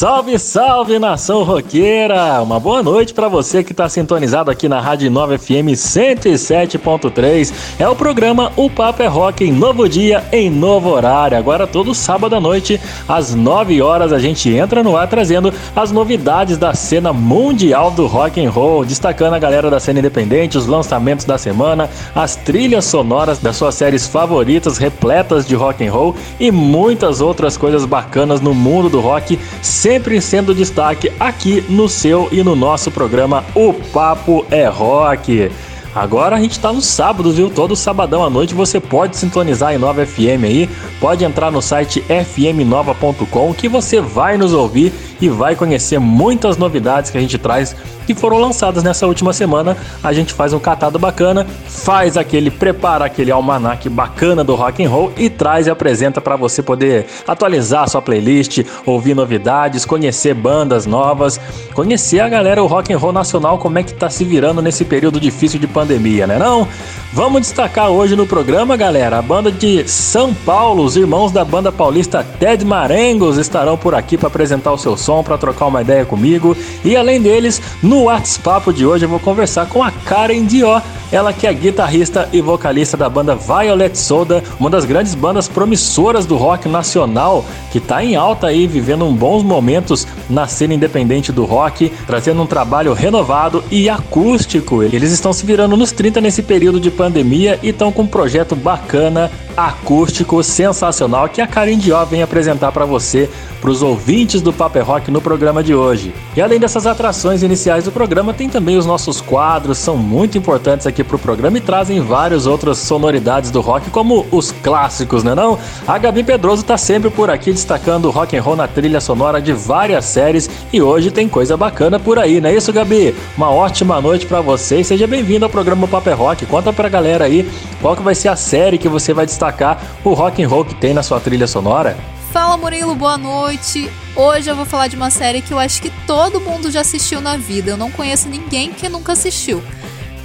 Salve, salve nação roqueira! Uma boa noite para você que está sintonizado aqui na Rádio 9 FM 107.3. É o programa O Papo é Rock em novo dia, em novo horário. Agora todo sábado à noite, às 9 horas, a gente entra no ar trazendo as novidades da cena mundial do rock and roll, destacando a galera da cena independente, os lançamentos da semana, as trilhas sonoras das suas séries favoritas, repletas de rock and roll e muitas outras coisas bacanas no mundo do rock sempre sendo destaque aqui no seu e no nosso programa O Papo é Rock. Agora a gente está no sábado, viu? Todo sabadão à noite você pode sintonizar em Nova FM aí, pode entrar no site fmnova.com que você vai nos ouvir e vai conhecer muitas novidades que a gente traz que foram lançadas nessa última semana. A gente faz um catado bacana, faz aquele, prepara aquele almanac bacana do rock and roll e traz e apresenta para você poder atualizar a sua playlist, ouvir novidades, conhecer bandas novas, conhecer a galera o rock and roll nacional como é que tá se virando nesse período difícil de pandemia, né não? Vamos destacar hoje no programa, galera, a banda de São Paulo, os irmãos da banda paulista Ted Marengos estarão por aqui para apresentar o seu som, para trocar uma ideia comigo. E além deles, no WhatsApp de hoje eu vou conversar com a Karen Dió, ela que é guitarrista e vocalista da banda Violet Soda, uma das grandes bandas promissoras do rock nacional, que está em alta aí, vivendo um bons momentos na cena independente do rock, trazendo um trabalho renovado e acústico. Eles estão se virando nos 30 nesse período de pandemia e estão com um projeto bacana, acústico, sensacional, que a Karen Dió vem apresentar para você, para os ouvintes do Paper Rock no programa de hoje. E além dessas atrações iniciais do programa, tem também os nossos quadros, são muito importantes aqui para o programa e trazem várias outras sonoridades do rock, como os clássicos, né não? A Gabi Pedroso está sempre por aqui destacando o rock and roll na trilha sonora de várias séries e hoje tem coisa bacana por aí, não é isso, Gabi? Uma ótima noite para você e seja bem-vindo ao programa Paper Rock. Conta pra galera aí qual que vai ser a série que você vai destacar o rock and roll que tem na sua trilha sonora. Fala Murilo, boa noite. Hoje eu vou falar de uma série que eu acho que todo mundo já assistiu na vida. Eu não conheço ninguém que nunca assistiu.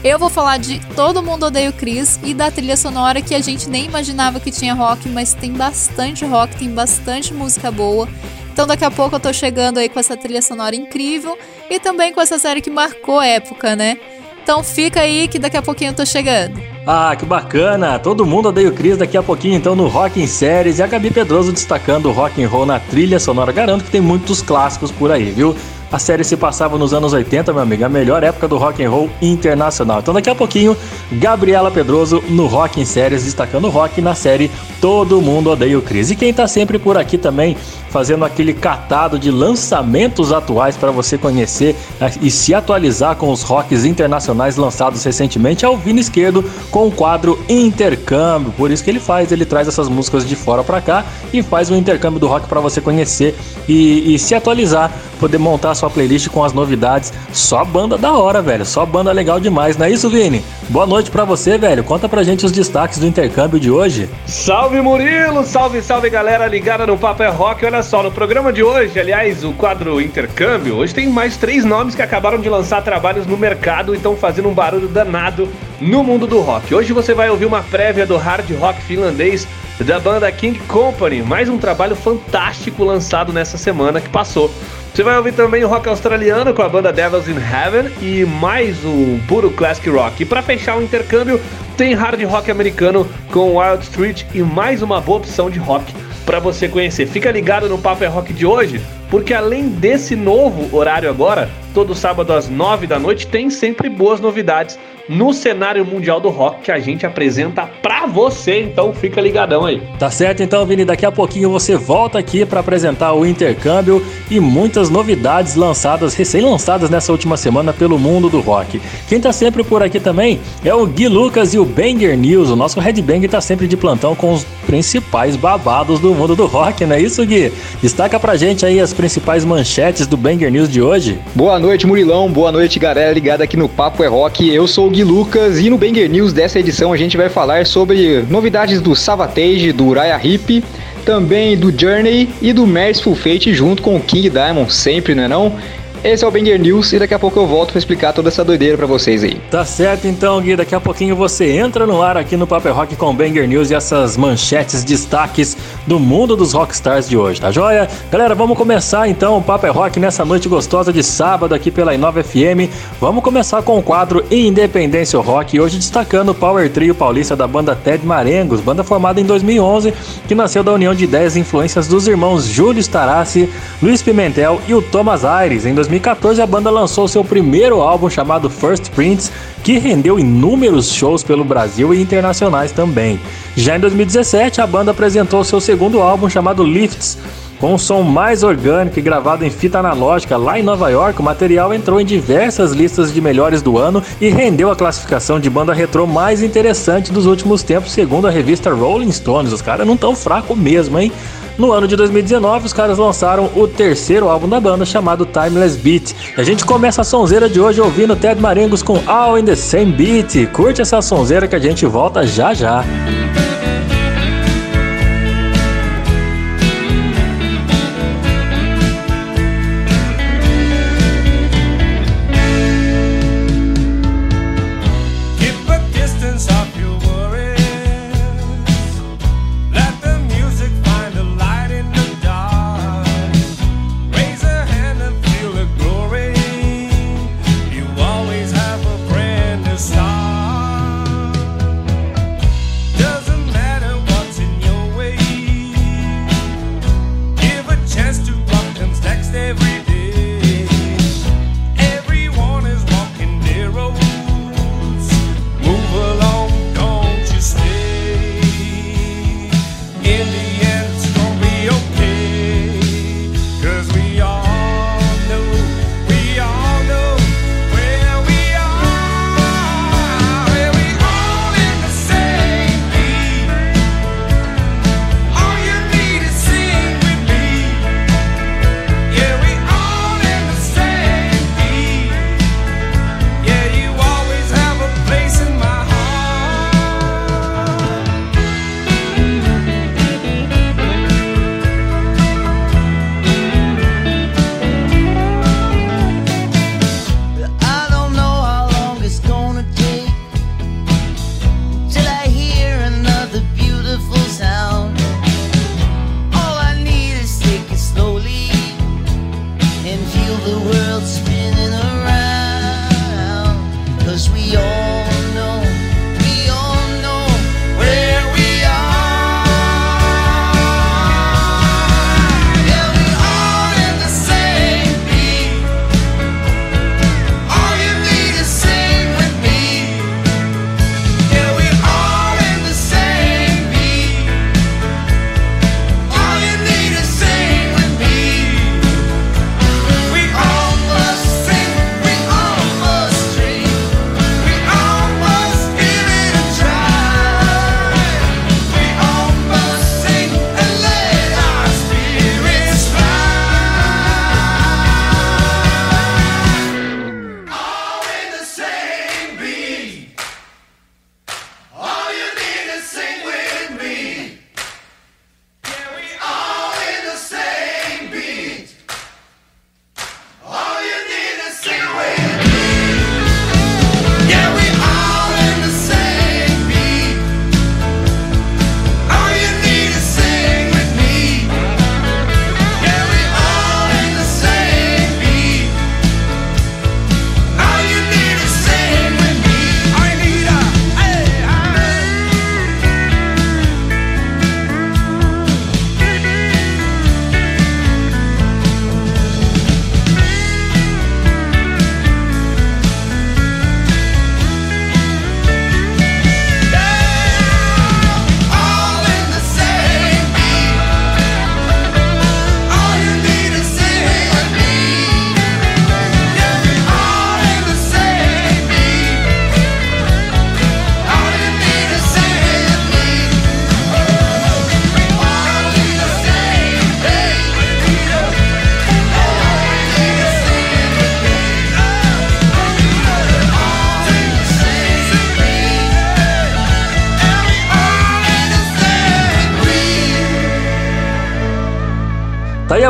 Eu vou falar de Todo Mundo Odeia o Chris e da trilha sonora que a gente nem imaginava que tinha rock, mas tem bastante rock, tem bastante música boa. Então daqui a pouco eu tô chegando aí com essa trilha sonora incrível e também com essa série que marcou época, né? Então fica aí que daqui a pouquinho eu tô chegando. Ah, que bacana! Todo mundo odeia o Cris daqui a pouquinho, então, no Rock em Séries. E a Gabi Pedroso destacando o rock and roll na trilha sonora. Garanto que tem muitos clássicos por aí, viu? A série se passava nos anos 80, meu amigo, a melhor época do rock and roll internacional. Então daqui a pouquinho, Gabriela Pedroso no Rock em Séries, destacando o rock na série Todo Mundo Odeia o Cris. E quem tá sempre por aqui também, fazendo aquele catado de lançamentos atuais para você conhecer eh, e se atualizar com os rocks internacionais lançados recentemente, é o Vini Esquerdo com o quadro Intercâmbio. Por isso que ele faz, ele traz essas músicas de fora para cá e faz um intercâmbio do rock para você conhecer e, e se atualizar, poder montar a sua playlist com as novidades. Só banda da hora, velho. Só banda legal demais, não é isso, Vini? Boa noite para você, velho. Conta pra gente os destaques do intercâmbio de hoje. Salve Murilo, salve, salve galera ligada no Papo é Rock. Olha só, no programa de hoje, aliás, o quadro Intercâmbio, hoje tem mais três nomes que acabaram de lançar trabalhos no mercado e estão fazendo um barulho danado no mundo do rock. Hoje você vai ouvir uma prévia do hard rock finlandês da banda King Company, mais um trabalho fantástico lançado nessa semana que passou. Você vai ouvir também o rock australiano com a banda Devils in Heaven e mais um puro classic rock. E para fechar o intercâmbio, tem hard rock americano com Wild Street e mais uma boa opção de rock para você conhecer. Fica ligado no Papo é Rock de hoje, porque além desse novo horário agora, todo sábado às 9 da noite, tem sempre boas novidades no cenário mundial do rock que a gente apresenta pra você, então fica ligadão aí. Tá certo então, Vini, daqui a pouquinho você volta aqui para apresentar o intercâmbio e muitas novidades lançadas, recém-lançadas nessa última semana pelo mundo do rock. Quem tá sempre por aqui também é o Gui Lucas e o Banger News, o nosso Headbang tá sempre de plantão com os principais babados do mundo do rock, não é isso, Gui? Destaca pra gente aí as principais manchetes do Banger News de hoje. Boa noite, Murilão, boa noite, galera ligada aqui no Papo é Rock. Eu sou o Gui Lucas e no Banger News dessa edição a gente vai falar sobre novidades do Savatage, do Uriah Heep também do Journey e do Merciful Fate junto com o King Diamond, sempre, não é não? Esse é o Banger News e daqui a pouco eu volto para explicar toda essa doideira para vocês aí. Tá certo então, Gui. Daqui a pouquinho você entra no ar aqui no Paper Rock com Banger News e essas manchetes, destaques do mundo dos rockstars de hoje, tá joia? Galera, vamos começar então o Paper Rock nessa noite gostosa de sábado aqui pela Inova FM. Vamos começar com o quadro Independência Rock, hoje destacando o Power Trio paulista da banda Ted Marengos, banda formada em 2011, que nasceu da união de 10 influências dos irmãos Júlio Starassi, Luiz Pimentel e o Thomas Aires. Em 2000 2014, a banda lançou seu primeiro álbum chamado First Prints, que rendeu inúmeros shows pelo Brasil e internacionais também. Já em 2017, a banda apresentou seu segundo álbum chamado Lifts. Com um som mais orgânico e gravado em fita analógica lá em Nova York, o material entrou em diversas listas de melhores do ano e rendeu a classificação de banda retrô mais interessante dos últimos tempos, segundo a revista Rolling Stones. Os caras não tão fracos mesmo, hein? No ano de 2019, os caras lançaram o terceiro álbum da banda chamado Timeless Beat. E a gente começa a sonzeira de hoje ouvindo Ted Marengos com All in the Same Beat. Curte essa sonzeira que a gente volta já já. Doesn't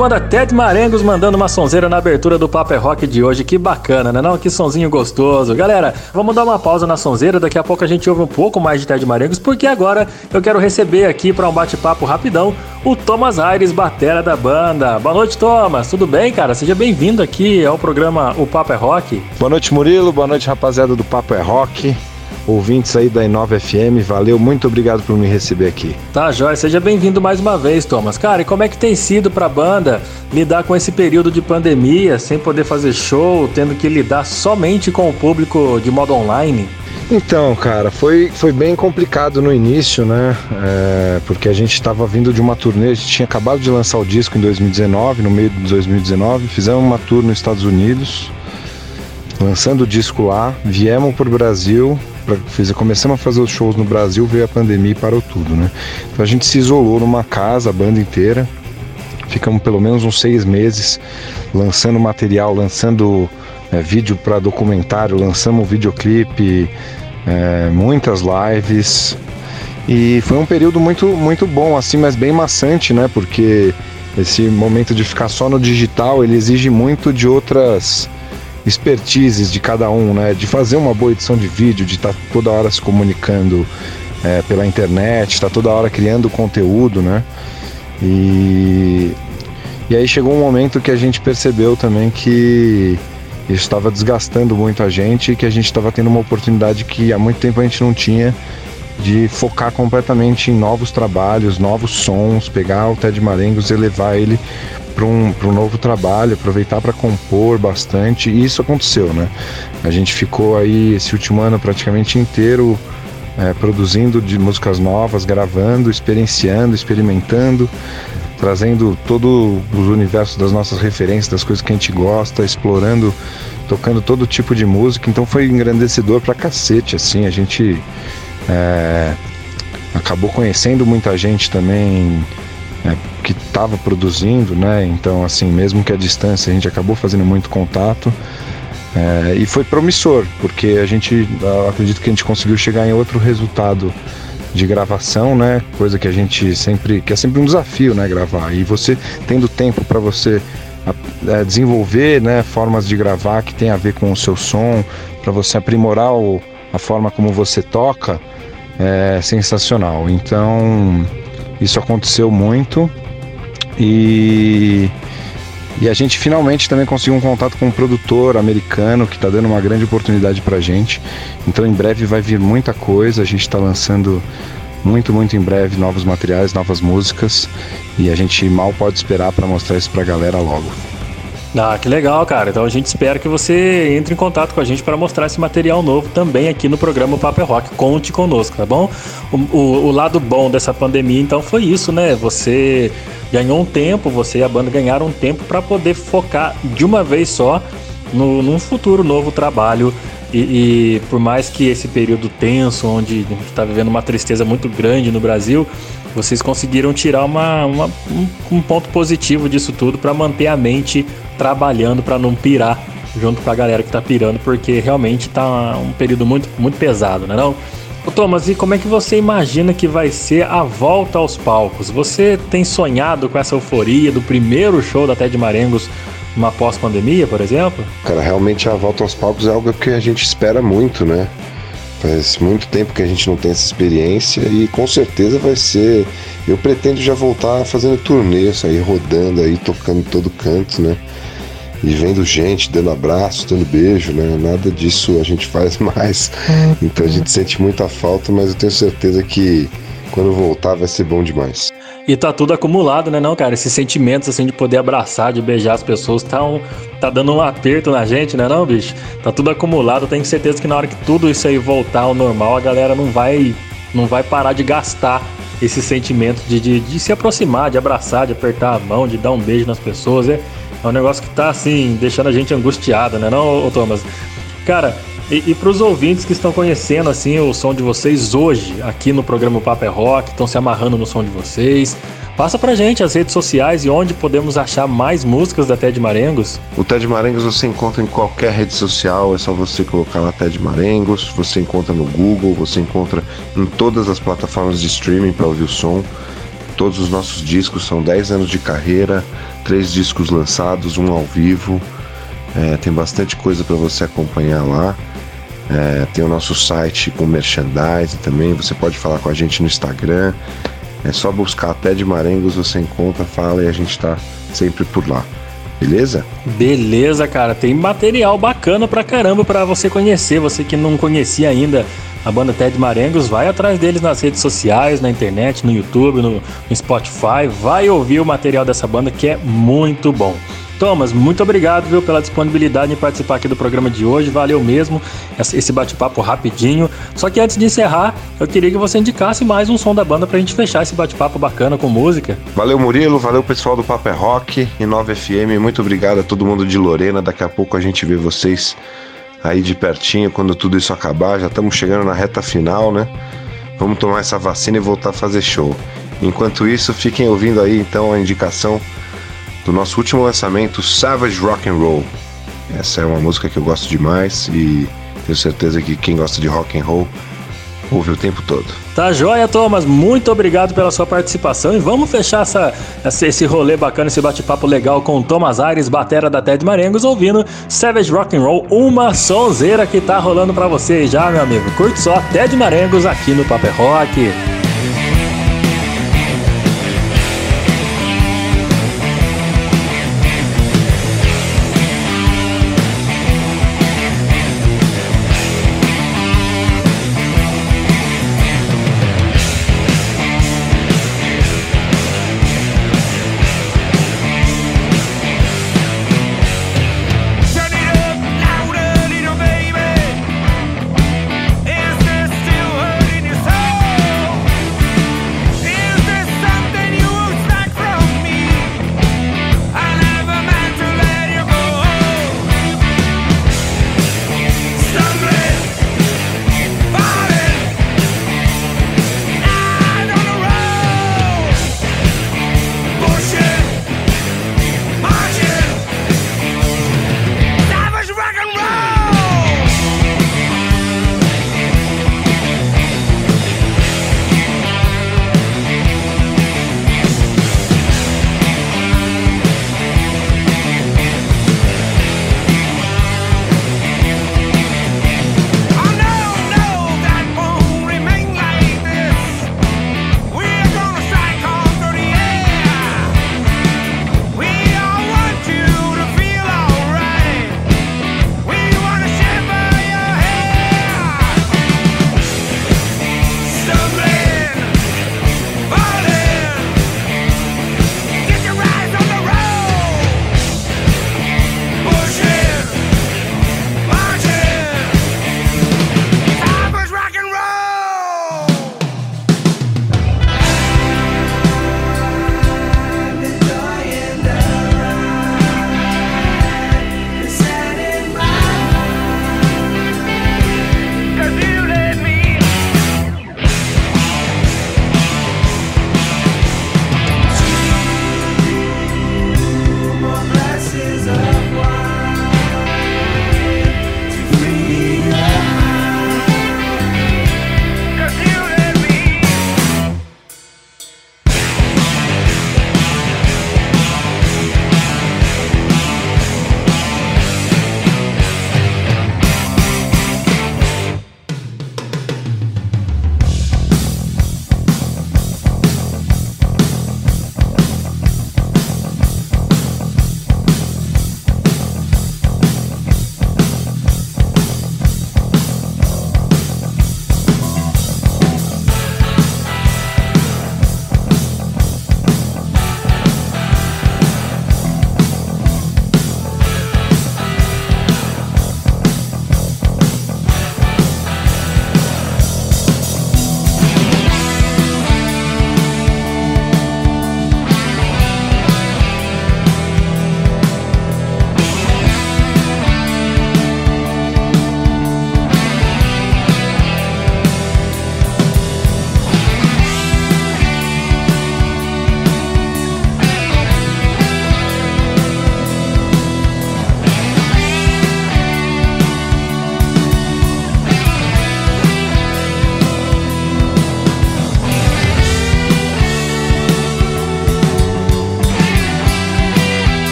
banda Ted Marengos mandando uma sonzeira na abertura do Paper é Rock de hoje. Que bacana, né? Não, que sonzinho gostoso. Galera, vamos dar uma pausa na sonzeira. Daqui a pouco a gente ouve um pouco mais de Ted Marengos, porque agora eu quero receber aqui para um bate-papo rapidão o Thomas Aires, batera da banda. Boa noite, Thomas. Tudo bem, cara? Seja bem-vindo aqui ao programa O Papo é Rock. Boa noite, Murilo. Boa noite, rapaziada do Papo é Rock ouvintes aí da Inova FM, valeu, muito obrigado por me receber aqui. Tá, Jóia, seja bem-vindo mais uma vez, Thomas. Cara, e como é que tem sido pra banda lidar com esse período de pandemia, sem poder fazer show, tendo que lidar somente com o público de modo online? Então, cara, foi, foi bem complicado no início, né? É, porque a gente estava vindo de uma turnê, a gente tinha acabado de lançar o disco em 2019, no meio de 2019, fizemos uma tour nos Estados Unidos, lançando o disco lá, viemos para o Brasil, pra, fiz, começamos a fazer os shows no Brasil, veio a pandemia e parou tudo, né? Então a gente se isolou numa casa, a banda inteira, ficamos pelo menos uns seis meses lançando material, lançando é, vídeo para documentário, lançamos videoclipe, é, muitas lives e foi um período muito muito bom assim, mas bem maçante, né? Porque esse momento de ficar só no digital ele exige muito de outras expertises de cada um, né? De fazer uma boa edição de vídeo, de estar tá toda hora se comunicando é, pela internet, estar tá toda hora criando conteúdo, né? E, e aí chegou um momento que a gente percebeu também que isso estava desgastando muito a gente e que a gente estava tendo uma oportunidade que há muito tempo a gente não tinha de focar completamente em novos trabalhos, novos sons, pegar o Ted Marengos e levar ele para um, um novo trabalho, aproveitar para compor bastante, e isso aconteceu, né? A gente ficou aí esse último ano praticamente inteiro é, produzindo de músicas novas, gravando, experienciando, experimentando, trazendo todo o universo das nossas referências, das coisas que a gente gosta, explorando, tocando todo tipo de música. Então foi engrandecedor pra cacete, assim. A gente é, acabou conhecendo muita gente também é, que estava produzindo, né? Então, assim, mesmo que a distância, a gente acabou fazendo muito contato. É, e foi promissor, porque a gente acredito que a gente conseguiu chegar em outro resultado de gravação, né? Coisa que a gente sempre, que é sempre um desafio, né? Gravar. E você tendo tempo para você é, desenvolver, né? Formas de gravar que tem a ver com o seu som, para você aprimorar o, a forma como você toca, é sensacional. Então isso aconteceu muito e e a gente finalmente também conseguiu um contato com um produtor americano que está dando uma grande oportunidade para a gente. Então em breve vai vir muita coisa. A gente está lançando muito, muito em breve novos materiais, novas músicas e a gente mal pode esperar para mostrar isso para a galera logo. Ah, que legal, cara. Então a gente espera que você entre em contato com a gente para mostrar esse material novo também aqui no programa Paper Rock. Conte conosco, tá bom? O, o, o, lado bom dessa pandemia, então, foi isso, né? Você ganhou um tempo, você e a banda ganharam um tempo para poder focar de uma vez só no, num futuro novo trabalho. E, e por mais que esse período tenso, onde a gente está vivendo uma tristeza muito grande no Brasil, vocês conseguiram tirar uma, uma um, um ponto positivo disso tudo para manter a mente trabalhando para não pirar junto com a galera que tá pirando, porque realmente tá um período muito, muito pesado, né não? Ô Thomas, e como é que você imagina que vai ser a volta aos palcos? Você tem sonhado com essa euforia do primeiro show da Ted Marengos numa pós-pandemia, por exemplo? Cara, realmente a volta aos palcos é algo que a gente espera muito, né? Faz muito tempo que a gente não tem essa experiência e com certeza vai ser. Eu pretendo já voltar fazendo turnês aí, rodando aí, tocando todo canto, né? e vendo gente dando abraço, dando beijo, né? Nada disso a gente faz mais. Então a gente sente muita falta, mas eu tenho certeza que quando voltar vai ser bom demais. E tá tudo acumulado, né, não, cara? Esses sentimentos, assim, de poder abraçar, de beijar as pessoas, tá, um, tá dando um aperto na gente, né, não, bicho? Tá tudo acumulado. Tenho certeza que na hora que tudo isso aí voltar ao normal, a galera não vai, não vai parar de gastar esse sentimento de, de, de se aproximar, de abraçar, de apertar a mão, de dar um beijo nas pessoas. É, é um negócio que tá assim, deixando a gente angustiada, né, não, ô, Thomas? Cara, e, e para os ouvintes que estão conhecendo assim o som de vocês hoje, aqui no programa Paper é Rock, estão se amarrando no som de vocês, Passa pra gente as redes sociais e onde podemos achar mais músicas da Ted Marengos. O Ted Marengos você encontra em qualquer rede social, é só você colocar lá Ted Marengos, você encontra no Google, você encontra em todas as plataformas de streaming para ouvir o som todos os nossos discos, são 10 anos de carreira, três discos lançados, um ao vivo. É, tem bastante coisa para você acompanhar lá. É, tem o nosso site com merchandising também. Você pode falar com a gente no Instagram. É só buscar até de Marengos, você encontra, fala e a gente tá sempre por lá. Beleza? Beleza, cara. Tem material bacana pra caramba pra você conhecer. Você que não conhecia ainda a banda Ted Marengos, vai atrás deles nas redes sociais, na internet, no YouTube, no, no Spotify. Vai ouvir o material dessa banda que é muito bom. Thomas, muito obrigado viu, pela disponibilidade em participar aqui do programa de hoje. Valeu mesmo esse bate-papo rapidinho. Só que antes de encerrar, eu queria que você indicasse mais um som da banda pra gente fechar esse bate-papo bacana com música. Valeu, Murilo. Valeu, pessoal do Papo é Rock e 9FM. Muito obrigado a todo mundo de Lorena. Daqui a pouco a gente vê vocês aí de pertinho quando tudo isso acabar. Já estamos chegando na reta final, né? Vamos tomar essa vacina e voltar a fazer show. Enquanto isso, fiquem ouvindo aí então a indicação do nosso último lançamento, Savage Rock and Roll. Essa é uma música que eu gosto demais e tenho certeza que quem gosta de rock and roll ouve o tempo todo. Tá joia, Thomas. Muito obrigado pela sua participação e vamos fechar essa, esse rolê bacana, esse bate-papo legal com o Thomas Aires, batera da Ted Marengos, ouvindo Savage Rock and Roll, uma sonzeira que tá rolando para você já, meu amigo. Curte só Ted Marengos aqui no Paper Rock.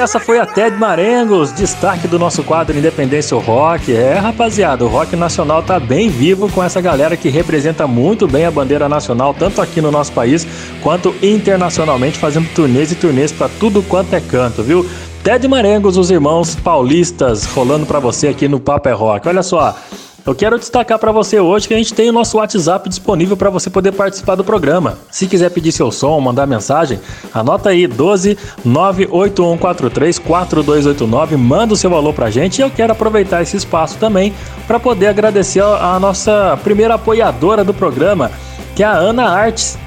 Essa foi a Ted Marengos, destaque do nosso quadro Independência Rock. É, rapaziada, o rock nacional tá bem vivo com essa galera que representa muito bem a bandeira nacional, tanto aqui no nosso país quanto internacionalmente, fazendo turnês e turnês para tudo quanto é canto, viu? Ted Marengos, os irmãos paulistas, rolando para você aqui no Papo é Rock. Olha só, eu quero destacar para você hoje que a gente tem o nosso WhatsApp disponível para você poder participar do programa. Se quiser pedir seu som, mandar mensagem, anota aí 12 98143 4289, manda o seu valor pra gente e eu quero aproveitar esse espaço também para poder agradecer a nossa primeira apoiadora do programa, que é a Ana Artes.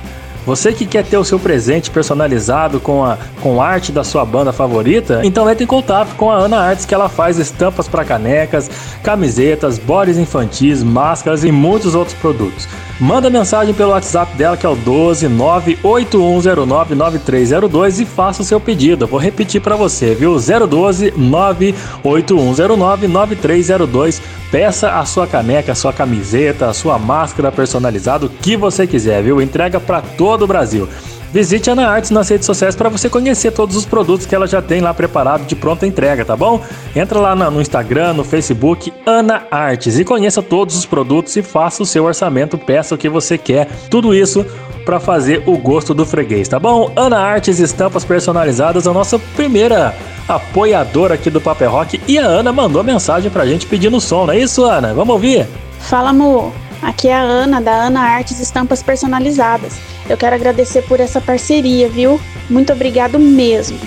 Você que quer ter o seu presente personalizado com a com arte da sua banda favorita, então entre em contato com a Ana Artes que ela faz estampas para canecas, camisetas, bodies infantis, máscaras e muitos outros produtos. Manda mensagem pelo WhatsApp dela que é o 12 98109 9302 e faça o seu pedido. Eu vou repetir para você, viu? 012 98109 9302. Peça a sua caneca, a sua camiseta, a sua máscara personalizada, o que você quiser, viu? Entrega para todo o Brasil. Visite a Ana Artes nas redes sociais para você conhecer todos os produtos que ela já tem lá preparado de pronta entrega, tá bom? Entra lá no Instagram, no Facebook, Ana Artes e conheça todos os produtos e faça o seu orçamento, peça o que você quer. Tudo isso para fazer o gosto do freguês, tá bom? Ana Artes Estampas Personalizadas, a nossa primeira apoiadora aqui do Paper Rock e a Ana mandou mensagem pra gente pedindo som, não é isso, Ana? Vamos ouvir? Fala, amor. Aqui é a Ana, da Ana Artes Estampas Personalizadas. Eu quero agradecer por essa parceria, viu? Muito obrigado mesmo.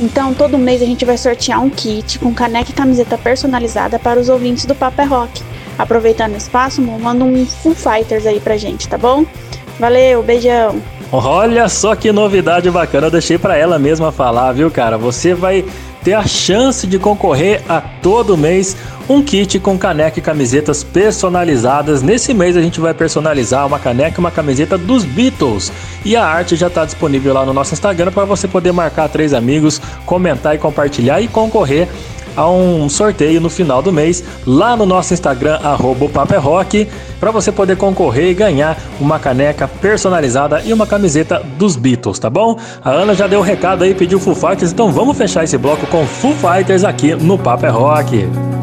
Então, todo mês a gente vai sortear um kit com caneca e camiseta personalizada para os ouvintes do Paper Rock. Aproveitando o espaço, manda um Full Fighters aí pra gente, tá bom? Valeu, beijão. Olha só que novidade bacana, eu deixei para ela mesma falar, viu, cara? Você vai ter a chance de concorrer a todo mês um kit com caneca e camisetas personalizadas. Nesse mês a gente vai personalizar uma caneca e uma camiseta dos Beatles. E a arte já está disponível lá no nosso Instagram para você poder marcar três amigos, comentar e compartilhar e concorrer a um sorteio no final do mês lá no nosso Instagram, arroba Rock, para você poder concorrer e ganhar uma caneca personalizada e uma camiseta dos Beatles, tá bom? A Ana já deu o recado aí, pediu Full Fighters, então vamos fechar esse bloco com Full Fighters aqui no Paper Rock.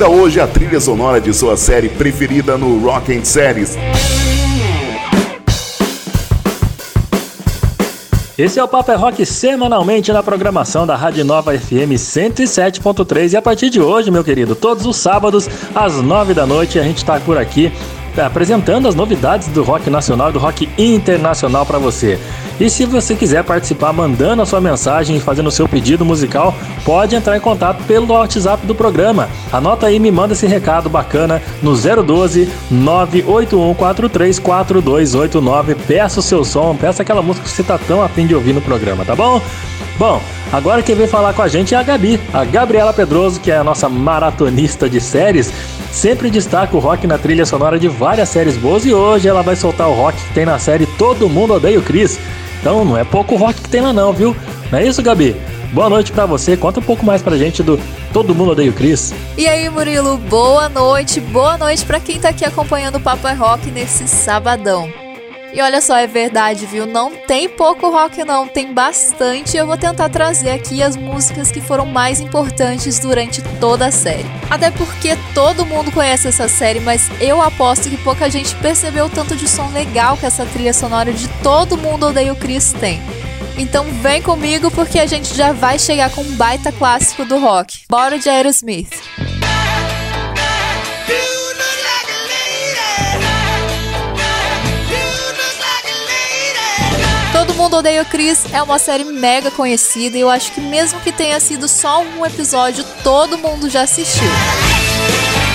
Ainda hoje a trilha sonora de sua série preferida no Rock and Series. Esse é o Paper é Rock semanalmente na programação da Rádio Nova FM 107.3 e a partir de hoje, meu querido, todos os sábados às nove da noite a gente está por aqui apresentando as novidades do rock nacional e do rock internacional para você. E se você quiser participar mandando a sua mensagem e fazendo o seu pedido musical, pode entrar em contato pelo WhatsApp do programa. Anota aí e me manda esse recado bacana no 012 981434289. Peça o seu som, peça aquela música que você tá tão afim de ouvir no programa, tá bom? Bom, agora quem vem falar com a gente é a Gabi, a Gabriela Pedroso, que é a nossa maratonista de séries sempre destaca o rock na trilha sonora de várias séries boas e hoje ela vai soltar o rock que tem na série Todo Mundo Odeia o Chris. Então não é pouco rock que tem lá não, viu? Não é isso, Gabi? Boa noite para você. Conta um pouco mais pra gente do Todo Mundo Odeia o Chris. E aí, Murilo, boa noite. Boa noite para quem tá aqui acompanhando o Papo é Rock nesse sabadão. E olha só, é verdade, viu? Não tem pouco rock, não, tem bastante. Eu vou tentar trazer aqui as músicas que foram mais importantes durante toda a série. Até porque todo mundo conhece essa série, mas eu aposto que pouca gente percebeu o tanto de som legal que essa trilha sonora de Todo Mundo Odeia o Chris tem. Então vem comigo porque a gente já vai chegar com um baita clássico do rock. Bora de Aerosmith. Mundo Odeia Chris é uma série mega conhecida e eu acho que mesmo que tenha sido só um episódio, todo mundo já assistiu.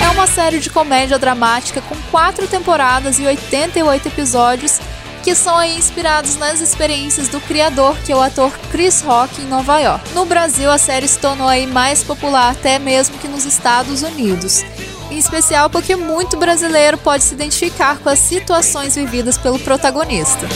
É uma série de comédia dramática com quatro temporadas e 88 episódios que são aí inspirados nas experiências do criador, que é o ator Chris Rock em Nova York. No Brasil, a série se tornou aí mais popular até mesmo que nos Estados Unidos. Em especial porque muito brasileiro pode se identificar com as situações vividas pelo protagonista.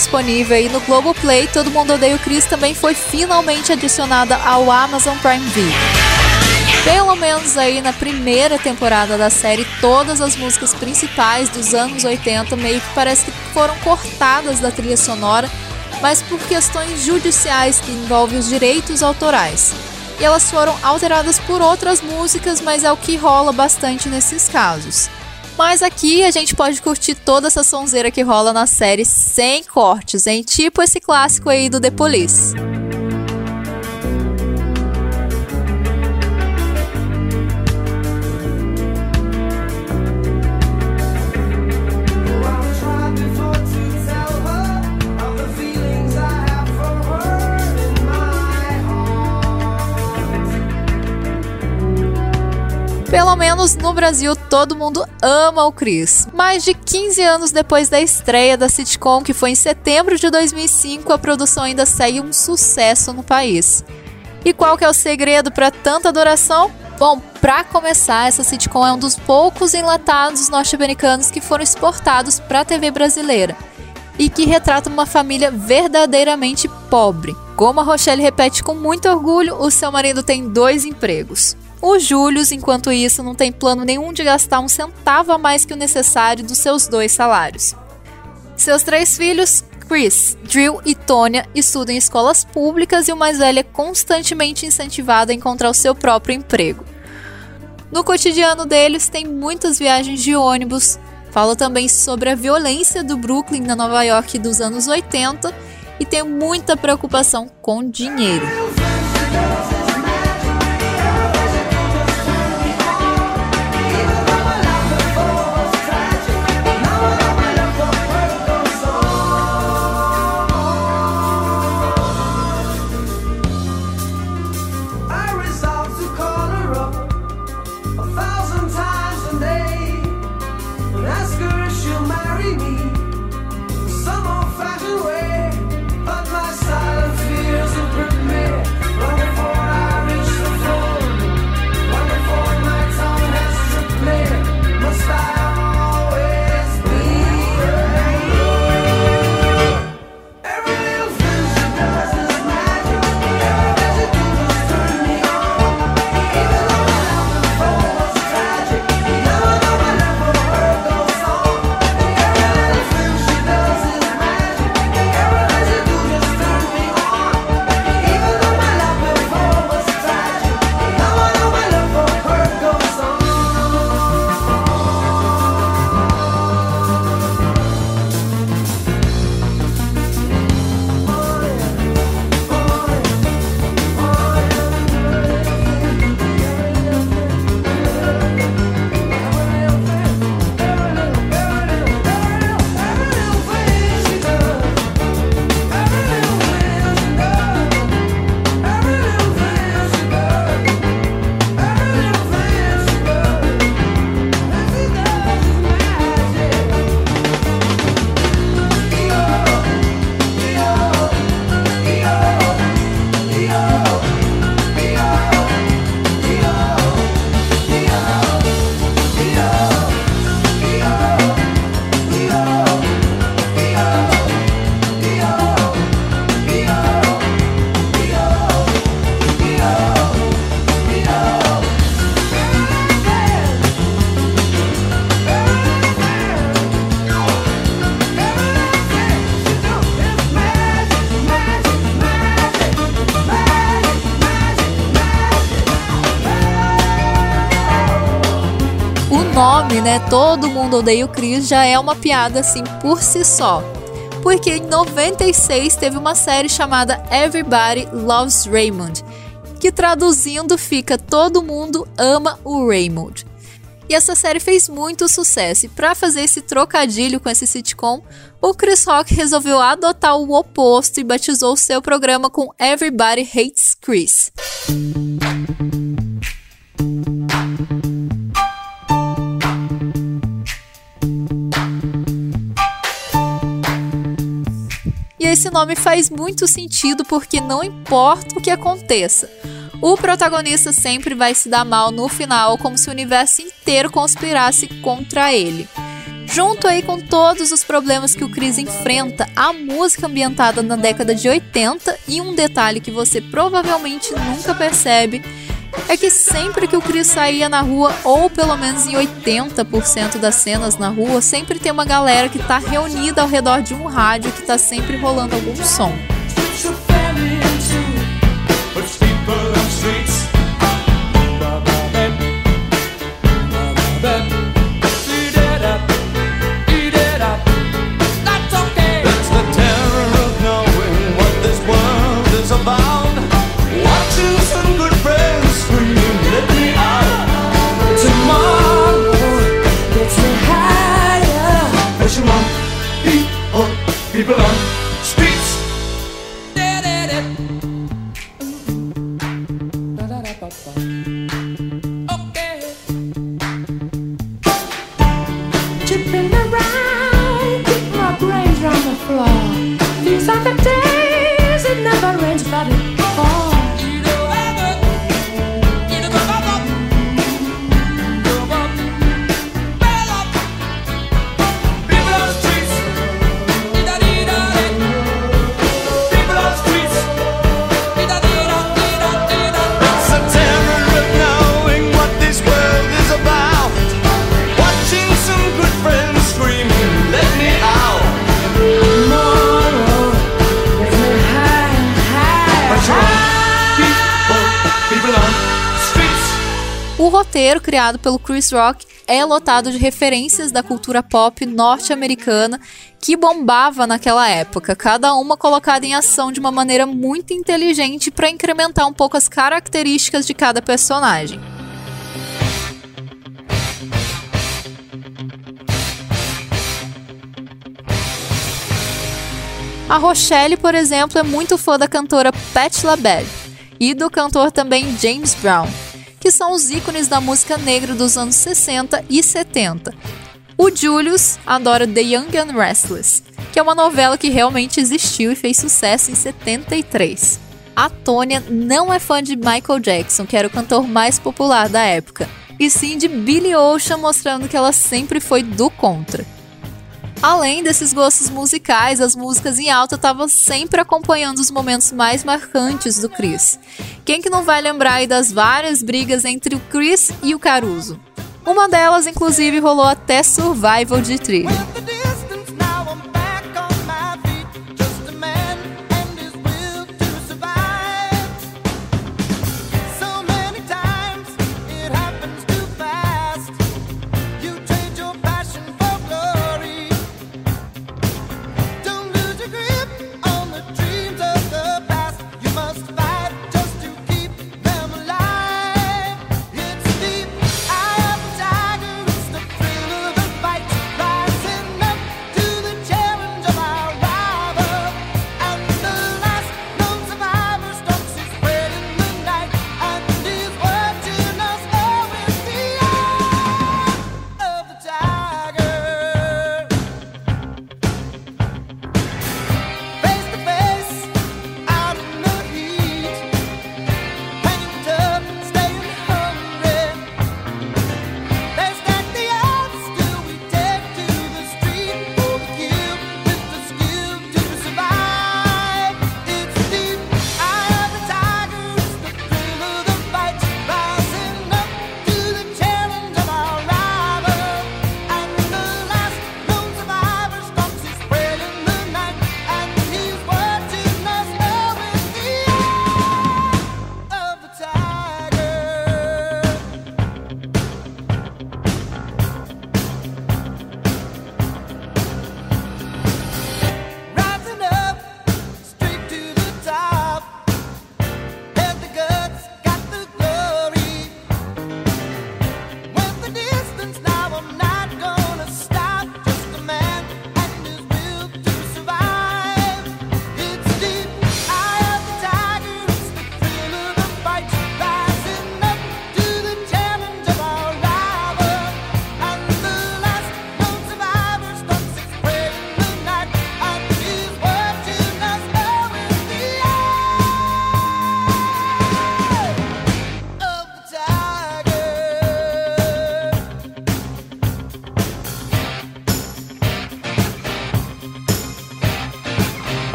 Disponível aí no Globoplay, Todo Mundo Odeia o Chris também foi finalmente adicionada ao Amazon Prime Video. Pelo menos aí na primeira temporada da série, todas as músicas principais dos anos 80 meio que parece que foram cortadas da trilha sonora, mas por questões judiciais que envolvem os direitos autorais. E elas foram alteradas por outras músicas, mas é o que rola bastante nesses casos. Mas aqui a gente pode curtir toda essa sonzeira que rola na série sem cortes, hein? Tipo esse clássico aí do The Police. Pelo menos no Brasil, todo mundo ama o Chris. Mais de 15 anos depois da estreia da sitcom, que foi em setembro de 2005, a produção ainda segue um sucesso no país. E qual que é o segredo para tanta adoração? Bom, para começar, essa sitcom é um dos poucos enlatados norte-americanos que foram exportados para a TV brasileira e que retrata uma família verdadeiramente pobre. Como a Rochelle repete com muito orgulho, o seu marido tem dois empregos. O Júlio, enquanto isso, não tem plano nenhum de gastar um centavo a mais que o necessário dos seus dois salários. Seus três filhos, Chris, Drill e Tônia, estudam em escolas públicas e o mais velho é constantemente incentivado a encontrar o seu próprio emprego. No cotidiano deles, tem muitas viagens de ônibus, fala também sobre a violência do Brooklyn na Nova York dos anos 80 e tem muita preocupação com dinheiro. Né? Todo mundo odeia o Chris já é uma piada assim por si só. Porque em 96 teve uma série chamada Everybody Loves Raymond, que traduzindo fica Todo mundo ama o Raymond. E essa série fez muito sucesso. E para fazer esse trocadilho com esse sitcom, o Chris Rock resolveu adotar o oposto e batizou seu programa com Everybody Hates Chris. Nome faz muito sentido porque não importa o que aconteça, o protagonista sempre vai se dar mal no final, como se o universo inteiro conspirasse contra ele. Junto aí com todos os problemas que o Chris enfrenta, a música ambientada na década de 80 e um detalhe que você provavelmente nunca percebe é que sempre que o Chris saía na rua, ou pelo menos em 80% das cenas na rua, sempre tem uma galera que está reunida ao redor de um rádio que está sempre rolando algum som. Pokemon. Be on, be on. Criado pelo Chris Rock é lotado de referências da cultura pop norte-americana que bombava naquela época, cada uma colocada em ação de uma maneira muito inteligente para incrementar um pouco as características de cada personagem. A Rochelle, por exemplo, é muito fã da cantora Patti LaBelle e do cantor também James Brown que são os ícones da música negra dos anos 60 e 70. O Julius adora The Young and Restless, que é uma novela que realmente existiu e fez sucesso em 73. A Tônia não é fã de Michael Jackson, que era o cantor mais popular da época, e sim de Billy Ocean, mostrando que ela sempre foi do contra. Além desses gostos musicais, as músicas em alta estavam sempre acompanhando os momentos mais marcantes do Chris. Quem que não vai lembrar aí das várias brigas entre o Chris e o Caruso? Uma delas, inclusive, rolou até Survival de trilha.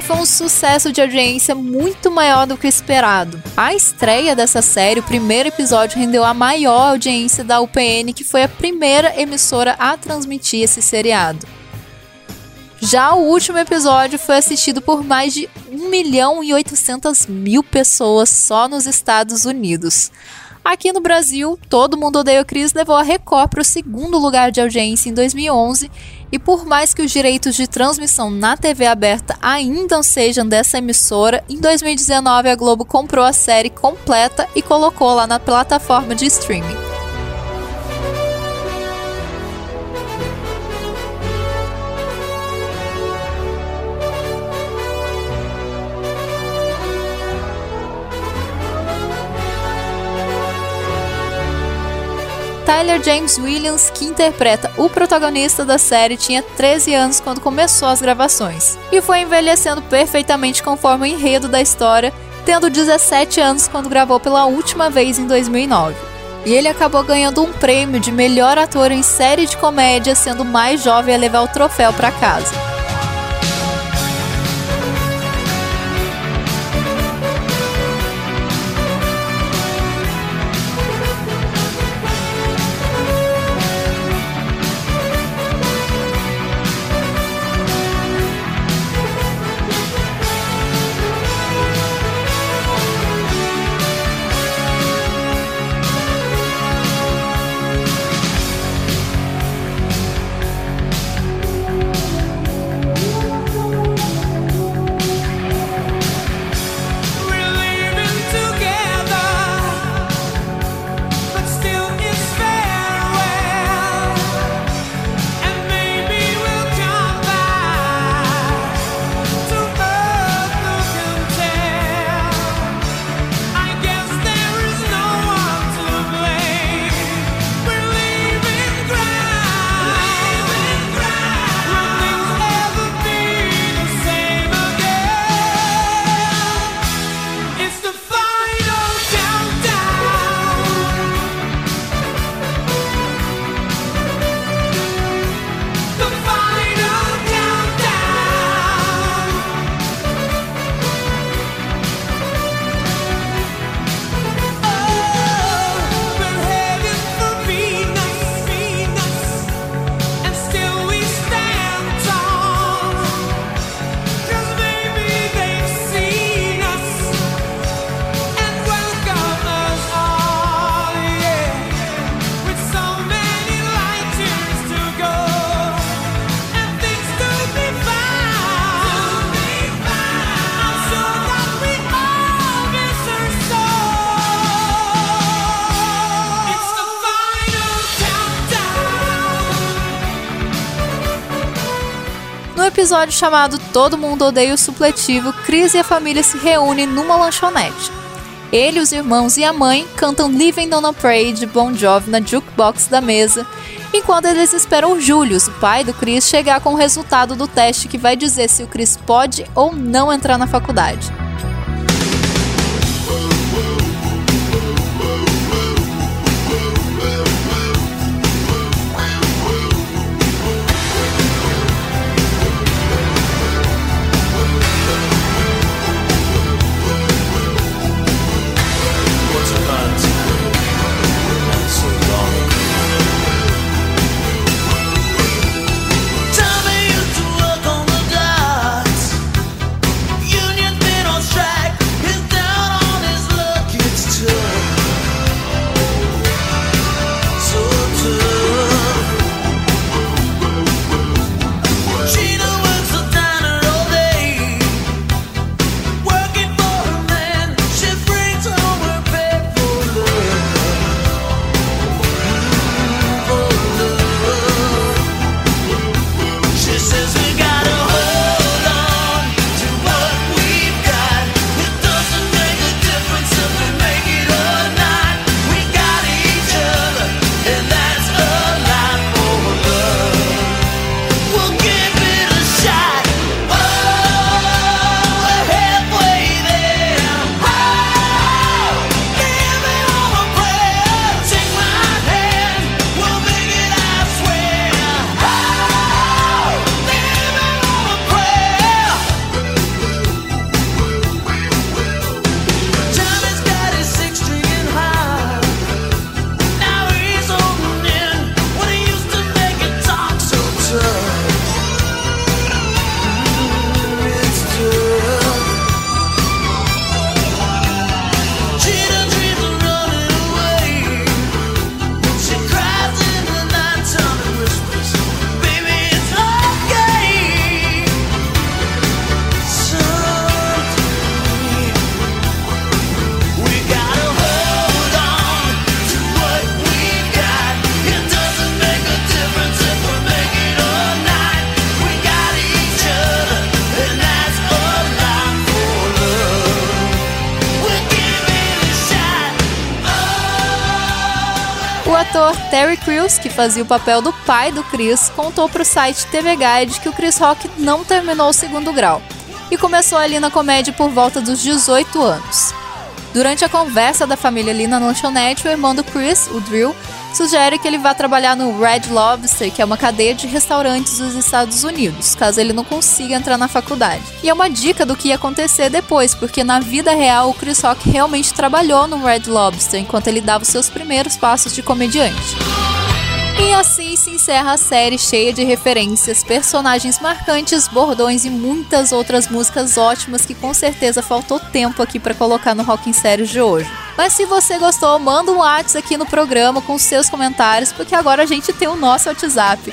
Foi um sucesso de audiência muito maior do que esperado. A estreia dessa série, o primeiro episódio, rendeu a maior audiência da UPN, que foi a primeira emissora a transmitir esse seriado. Já o último episódio foi assistido por mais de 1 milhão e 800 mil pessoas só nos Estados Unidos. Aqui no Brasil, Todo Mundo Odeia o Chris levou a Record para o segundo lugar de audiência em 2011 e por mais que os direitos de transmissão na TV aberta ainda sejam dessa emissora, em 2019 a Globo comprou a série completa e colocou lá na plataforma de streaming. Tyler James Williams, que interpreta o protagonista da série, tinha 13 anos quando começou as gravações e foi envelhecendo perfeitamente conforme o enredo da história, tendo 17 anos quando gravou pela última vez em 2009. E ele acabou ganhando um prêmio de melhor ator em série de comédia, sendo o mais jovem a levar o troféu para casa. Episódio chamado Todo Mundo Odeia o Supletivo, Chris e a família se reúnem numa lanchonete. Ele, os irmãos e a mãe cantam Living on a Prayer de Bon Jovi na jukebox da mesa, enquanto eles esperam Julius, o pai do Chris, chegar com o resultado do teste que vai dizer se o Chris pode ou não entrar na faculdade. Fazia o papel do pai do Chris, contou para o site TV Guide que o Chris Rock não terminou o segundo grau e começou ali na comédia por volta dos 18 anos. Durante a conversa da família ali na lanchonete, o irmão do Chris, o Drill, sugere que ele vá trabalhar no Red Lobster, que é uma cadeia de restaurantes dos Estados Unidos, caso ele não consiga entrar na faculdade. E é uma dica do que ia acontecer depois, porque na vida real o Chris Rock realmente trabalhou no Red Lobster enquanto ele dava os seus primeiros passos de comediante. E assim se encerra a série cheia de referências, personagens marcantes, bordões e muitas outras músicas ótimas que com certeza faltou tempo aqui para colocar no Rock em Sério de hoje. Mas se você gostou, manda um WhatsApp aqui no programa com seus comentários, porque agora a gente tem o nosso WhatsApp.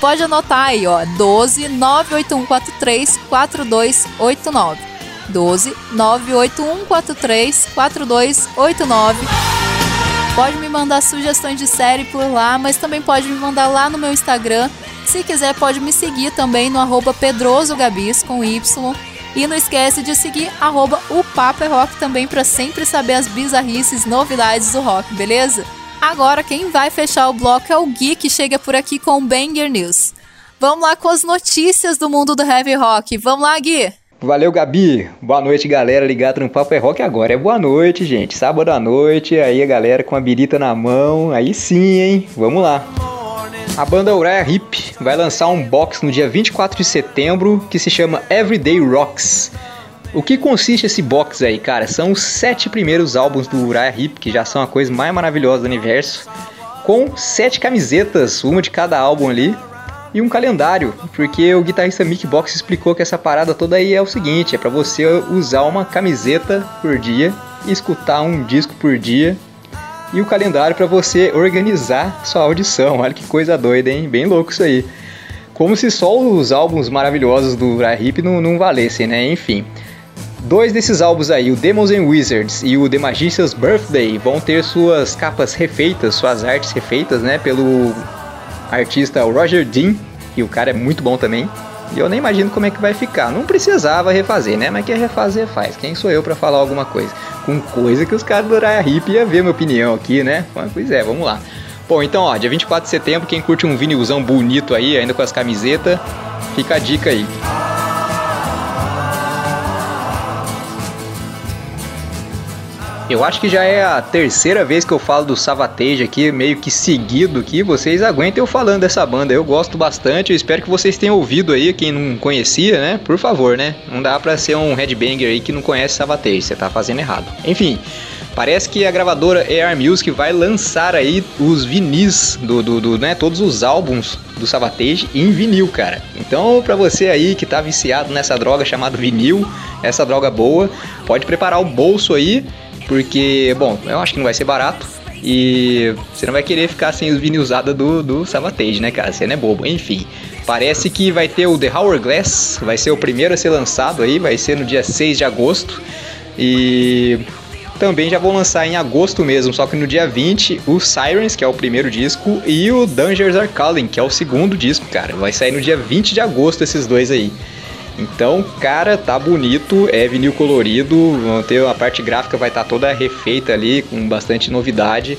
Pode anotar aí, ó, 12 98143 4289. 12 98143 4289. Pode me mandar sugestões de série por lá, mas também pode me mandar lá no meu Instagram. Se quiser, pode me seguir também no arroba pedrosogabis com Y. E não esquece de seguir arroba o Papo é Rock também para sempre saber as bizarrices novidades do rock, beleza? Agora quem vai fechar o bloco é o Gui que chega por aqui com o Banger News. Vamos lá com as notícias do mundo do heavy rock. Vamos lá, Gui! Valeu, Gabi. Boa noite, galera. Ligado no Papo é Rock agora. É boa noite, gente. Sábado à noite, aí a galera com a birita na mão. Aí sim, hein? Vamos lá. A banda Uriah Heep vai lançar um box no dia 24 de setembro que se chama Everyday Rocks. O que consiste esse box aí, cara? São os sete primeiros álbuns do Uriah Heep, que já são a coisa mais maravilhosa do universo, com sete camisetas, uma de cada álbum ali, e um calendário, porque o guitarrista Mick Box explicou que essa parada toda aí é o seguinte, é para você usar uma camiseta por dia escutar um disco por dia e o calendário para você organizar sua audição. Olha que coisa doida, hein? Bem louco isso aí. Como se só os álbuns maravilhosos do Uriah Heep não, não valessem, né? Enfim. Dois desses álbuns aí, o Demons and Wizards e o The Magician's Birthday, vão ter suas capas refeitas, suas artes refeitas, né, pelo artista Roger Dean, e o cara é muito bom também. E eu nem imagino como é que vai ficar. Não precisava refazer, né? Mas quem refazer faz. Quem sou eu para falar alguma coisa? Com coisa que os caras do Uriah Hip ia ver minha opinião aqui, né? Pois é, vamos lá. Bom, então, ó, dia 24 de setembro, quem curte um vinilzão bonito aí, ainda com as camisetas, fica a dica aí. Eu acho que já é a terceira vez que eu falo do Savatage aqui, meio que seguido aqui. Vocês aguentem eu falando dessa banda. Eu gosto bastante. Eu espero que vocês tenham ouvido aí, quem não conhecia, né? Por favor, né? Não dá pra ser um headbanger aí que não conhece Savatage. Você tá fazendo errado. Enfim. Parece que a gravadora AR Music vai lançar aí os vinis do, do, do né, todos os álbuns do Savatage em vinil, cara. Então, para você aí que tá viciado nessa droga chamada vinil, essa droga boa, pode preparar o bolso aí porque, bom, eu acho que não vai ser barato. E você não vai querer ficar sem os vinil usados do, do Savatage, né, cara? Você não é bobo. Enfim, parece que vai ter o The Hourglass, vai ser o primeiro a ser lançado aí, vai ser no dia 6 de agosto. E também já vou lançar em agosto mesmo, só que no dia 20, o Sirens, que é o primeiro disco, e o Dangers Are Calling, que é o segundo disco, cara. Vai sair no dia 20 de agosto esses dois aí. Então, cara, tá bonito, é vinil colorido, ter a parte gráfica vai estar tá toda refeita ali com bastante novidade.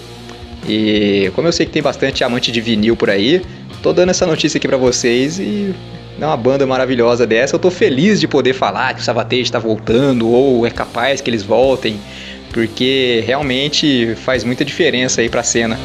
E como eu sei que tem bastante amante de vinil por aí, tô dando essa notícia aqui para vocês e é uma banda maravilhosa dessa. Eu tô feliz de poder falar que o Savatage está voltando ou é capaz que eles voltem, porque realmente faz muita diferença aí pra cena.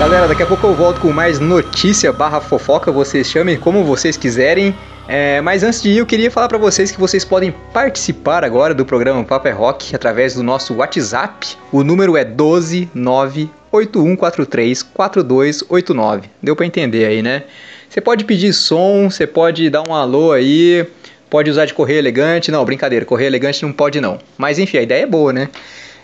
Galera, daqui a pouco eu volto com mais notícia barra fofoca, vocês chamem como vocês quiserem. É, mas antes de ir, eu queria falar para vocês que vocês podem participar agora do programa Papo é Rock através do nosso WhatsApp. O número é 12981434289. Deu para entender aí, né? Você pode pedir som, você pode dar um alô aí, pode usar de correio elegante. Não, brincadeira, correio elegante não pode não. Mas enfim, a ideia é boa, né?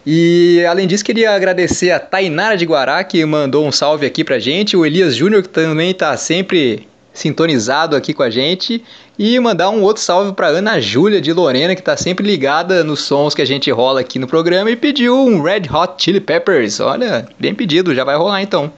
E além disso, queria agradecer a Tainara de Guará, que mandou um salve aqui pra gente, o Elias Júnior, que também tá sempre sintonizado aqui com a gente, e mandar um outro salve para Ana Júlia de Lorena, que tá sempre ligada nos sons que a gente rola aqui no programa e pediu um Red Hot Chili Peppers. Olha, bem pedido, já vai rolar então.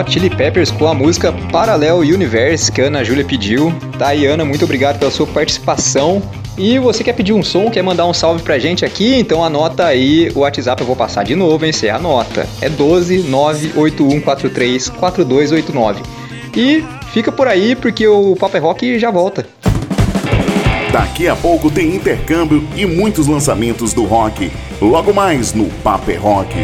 Hot Chili Peppers com a música Parallel Universe que a Ana Júlia pediu. Tá muito obrigado pela sua participação. E você quer pedir um som, quer mandar um salve pra gente aqui? Então anota aí o WhatsApp, eu vou passar de novo, hein? Você anota. É 12 98143 4289. E fica por aí porque o Paper é Rock já volta. Daqui a pouco tem intercâmbio e muitos lançamentos do rock. Logo mais no Paper é Rock.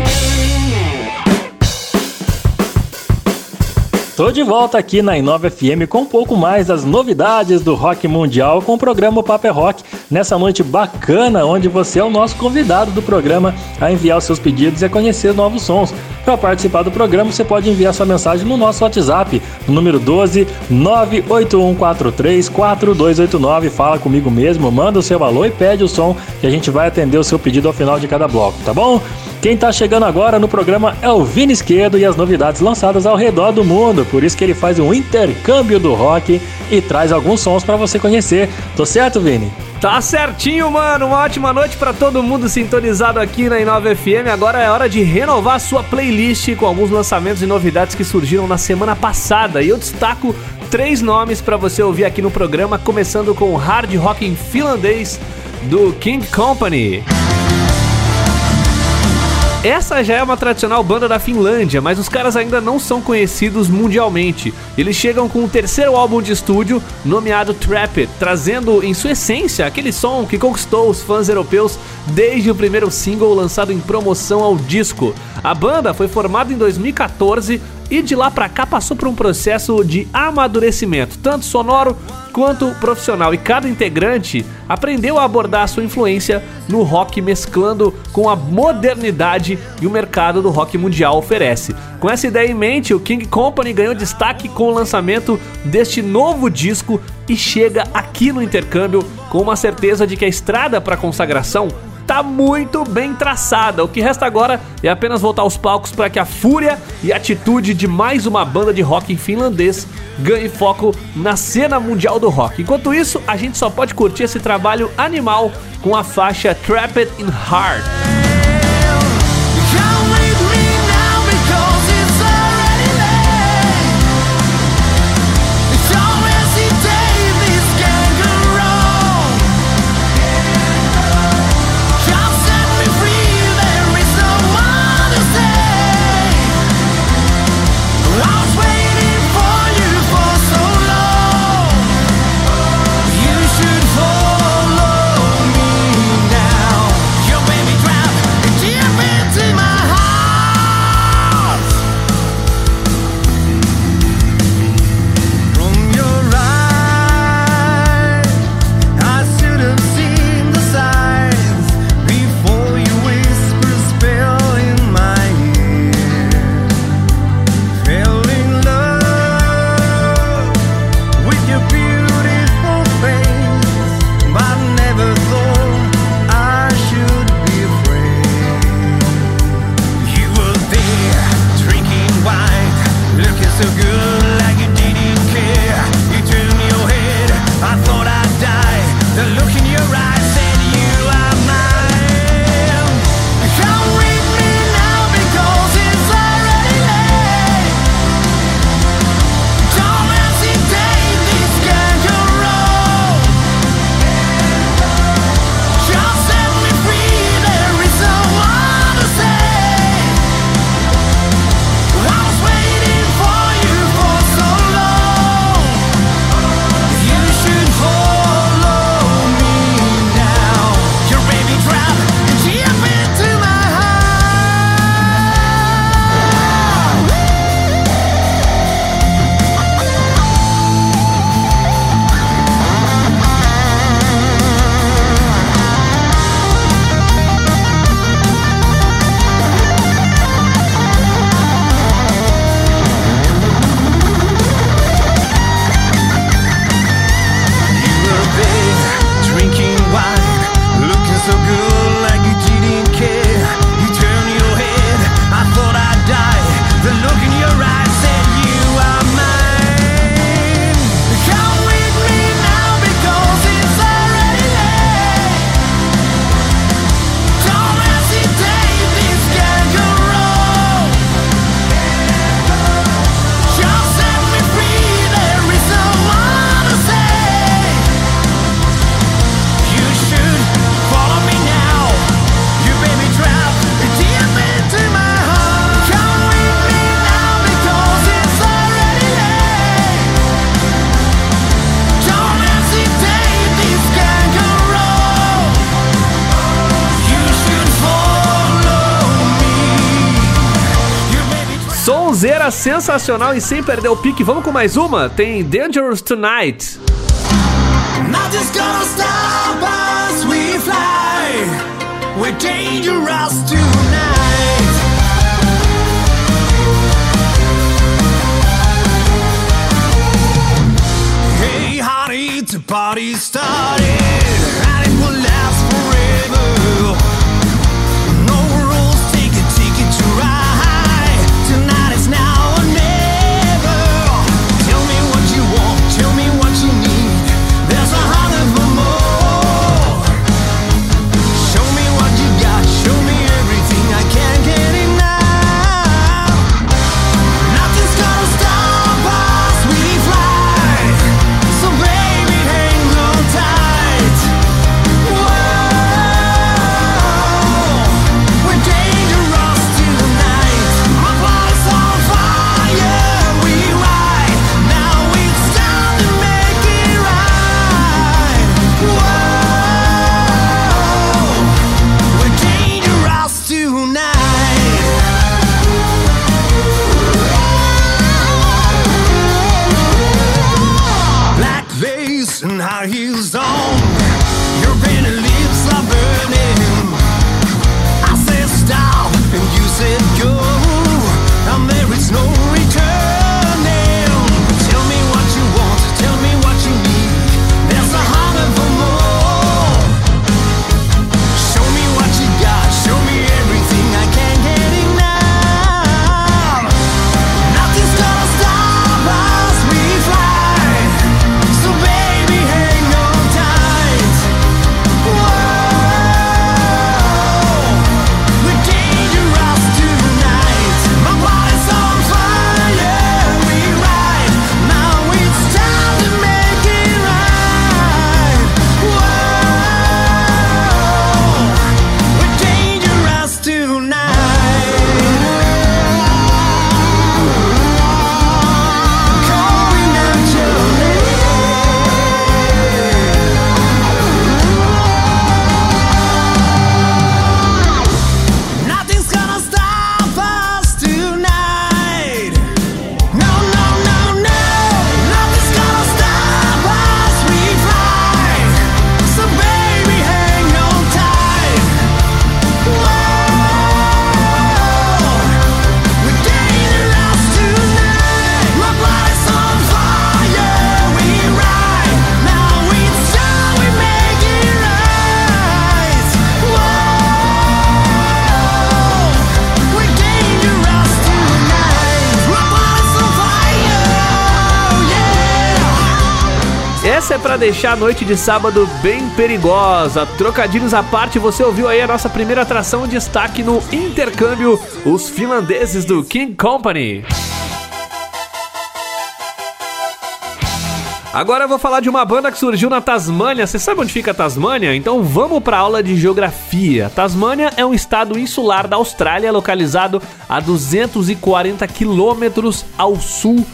Estou de volta aqui na Inova FM com um pouco mais das novidades do rock mundial com o programa Paper Rock nessa noite bacana onde você é o nosso convidado do programa a enviar os seus pedidos e a conhecer novos sons. Para participar do programa, você pode enviar sua mensagem no nosso WhatsApp, no número 12 98143 4289. Fala comigo mesmo, manda o seu alô e pede o som que a gente vai atender o seu pedido ao final de cada bloco, tá bom? Quem está chegando agora no programa é o Vini Esquerdo e as novidades lançadas ao redor do mundo. Por isso que ele faz um intercâmbio do rock e traz alguns sons para você conhecer. Tô certo, Vini? Tá certinho, mano. Uma ótima noite para todo mundo sintonizado aqui na Inova FM. Agora é hora de renovar sua playlist com alguns lançamentos e novidades que surgiram na semana passada. E eu destaco três nomes para você ouvir aqui no programa, começando com o hard rock finlandês do King Company. Essa já é uma tradicional banda da Finlândia, mas os caras ainda não são conhecidos mundialmente. Eles chegam com o terceiro álbum de estúdio, nomeado Trapped, trazendo em sua essência aquele som que conquistou os fãs europeus desde o primeiro single lançado em promoção ao disco. A banda foi formada em 2014 e de lá para cá passou por um processo de amadurecimento, tanto sonoro quanto profissional, e cada integrante aprendeu a abordar sua influência no rock mesclando com a modernidade e o mercado do rock mundial oferece. Com essa ideia em mente, o King Company ganhou destaque com o lançamento deste novo disco e chega aqui no intercâmbio com uma certeza de que a estrada para consagração tá muito bem traçada. O que resta agora é apenas voltar aos palcos para que a fúria e atitude de mais uma banda de rock finlandês ganhe foco na cena mundial do rock. Enquanto isso, a gente só pode curtir esse trabalho animal com a faixa Trapped in Heart. Sensacional e sem perder o pique. Vamos com mais uma? Tem Dangerous Tonight. Nothing's gonna stop us, we fly. We're dangerous tonight. Hey, honey, the party started. Deixar a noite de sábado bem perigosa. Trocadilhos à parte, você ouviu aí a nossa primeira atração destaque no intercâmbio, os finlandeses do King Company. Agora eu vou falar de uma banda que surgiu na Tasmânia. Você sabe onde fica a Tasmânia? Então vamos para aula de geografia. Tasmânia é um estado insular da Austrália, localizado a 240 quilômetros ao sul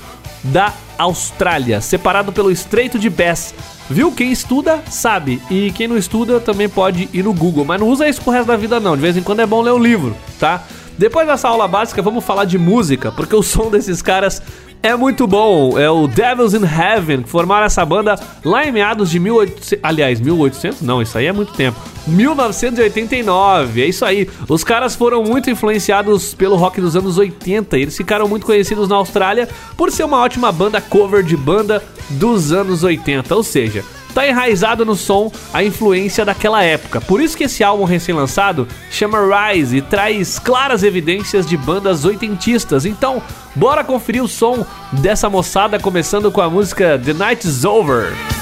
da Austrália, separado pelo Estreito de Bass. Viu? Quem estuda sabe, e quem não estuda também pode ir no Google, mas não usa isso pro resto da vida não. De vez em quando é bom ler o livro, tá? Depois dessa aula básica, vamos falar de música, porque o som desses caras é muito bom. É o Devils in Heaven, que formaram essa banda lá em meados de 1800. Aliás, 1800? Não, isso aí é muito tempo. 1989, é isso aí. Os caras foram muito influenciados pelo rock dos anos 80 e eles ficaram muito conhecidos na Austrália por ser uma ótima banda cover de banda dos anos 80. Ou seja, tá enraizado no som a influência daquela época. Por isso que esse álbum recém-lançado chama Rise e traz claras evidências de bandas oitentistas. Então, bora conferir o som dessa moçada começando com a música The Night Is Over.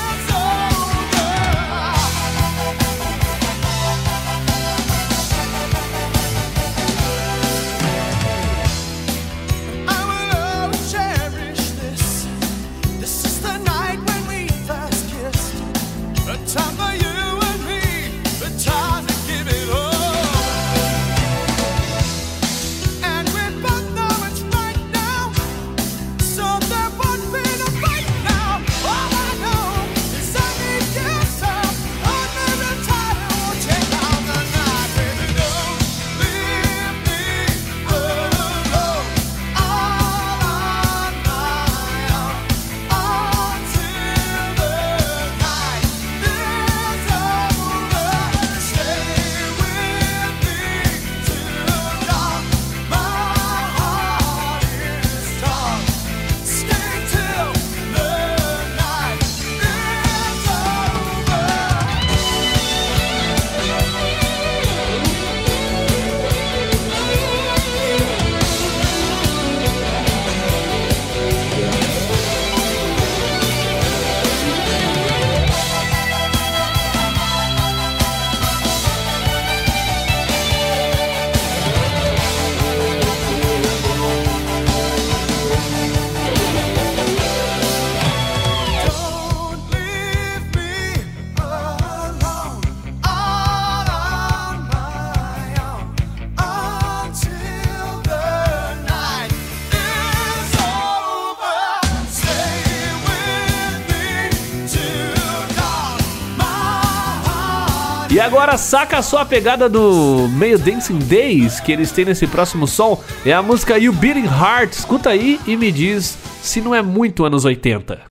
Agora saca só a pegada do meio Dancing Days que eles têm nesse próximo som. É a música You Beating Heart. Escuta aí e me diz se não é muito anos 80.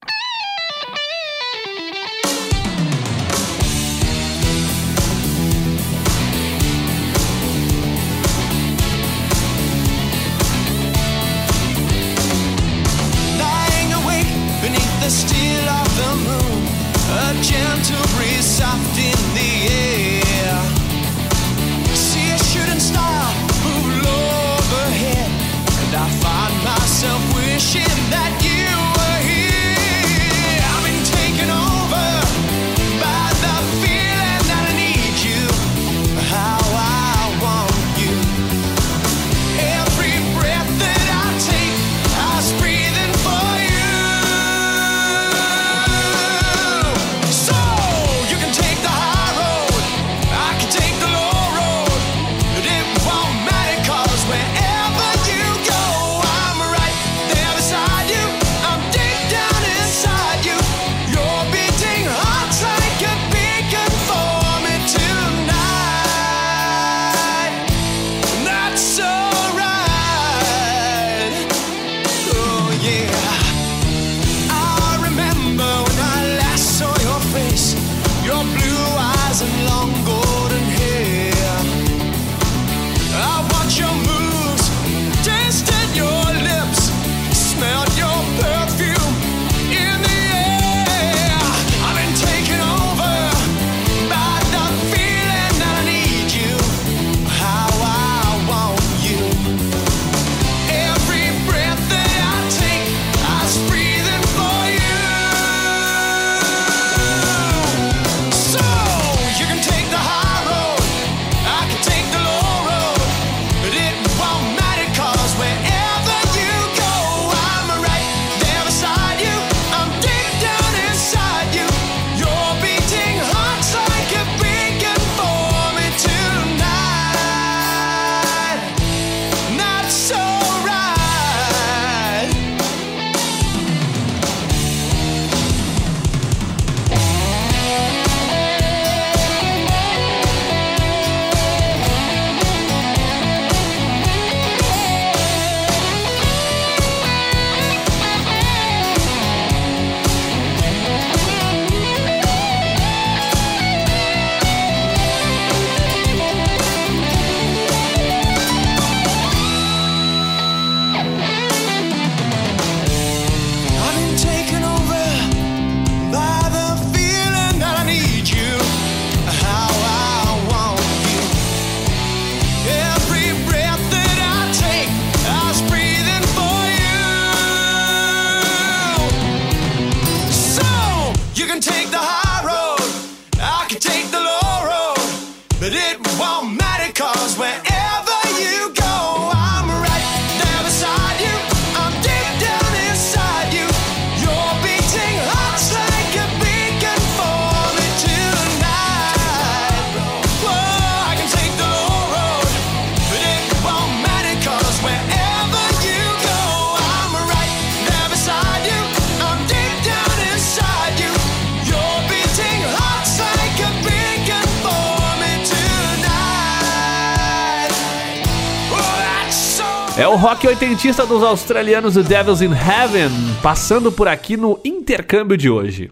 Oitentista dos australianos The Devils in Heaven, passando por aqui no intercâmbio de hoje.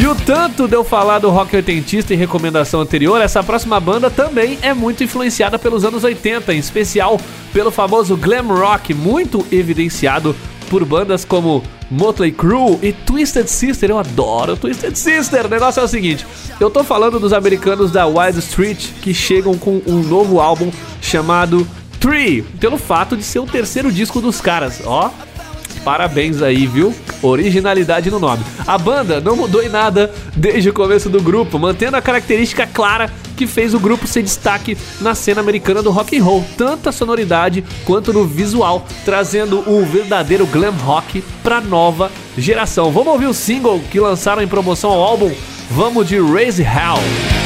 E o tanto de eu falar do rock oitentista em recomendação anterior, essa próxima banda também é muito influenciada pelos anos 80, em especial pelo famoso glam rock, muito evidenciado por bandas como Motley Crue e Twisted Sister. Eu adoro Twisted Sister. O negócio é o seguinte: eu tô falando dos americanos da Wild Street que chegam com um novo álbum chamado Tree, pelo fato de ser o terceiro disco dos caras. Ó, Parabéns aí, viu? Originalidade no nome. A banda não mudou em nada desde o começo do grupo, mantendo a característica clara que fez o grupo ser destaque na cena americana do rock and roll, tanto a sonoridade quanto no visual, trazendo um verdadeiro glam rock para nova geração. Vamos ouvir o single que lançaram em promoção ao álbum. Vamos de Raise Hell.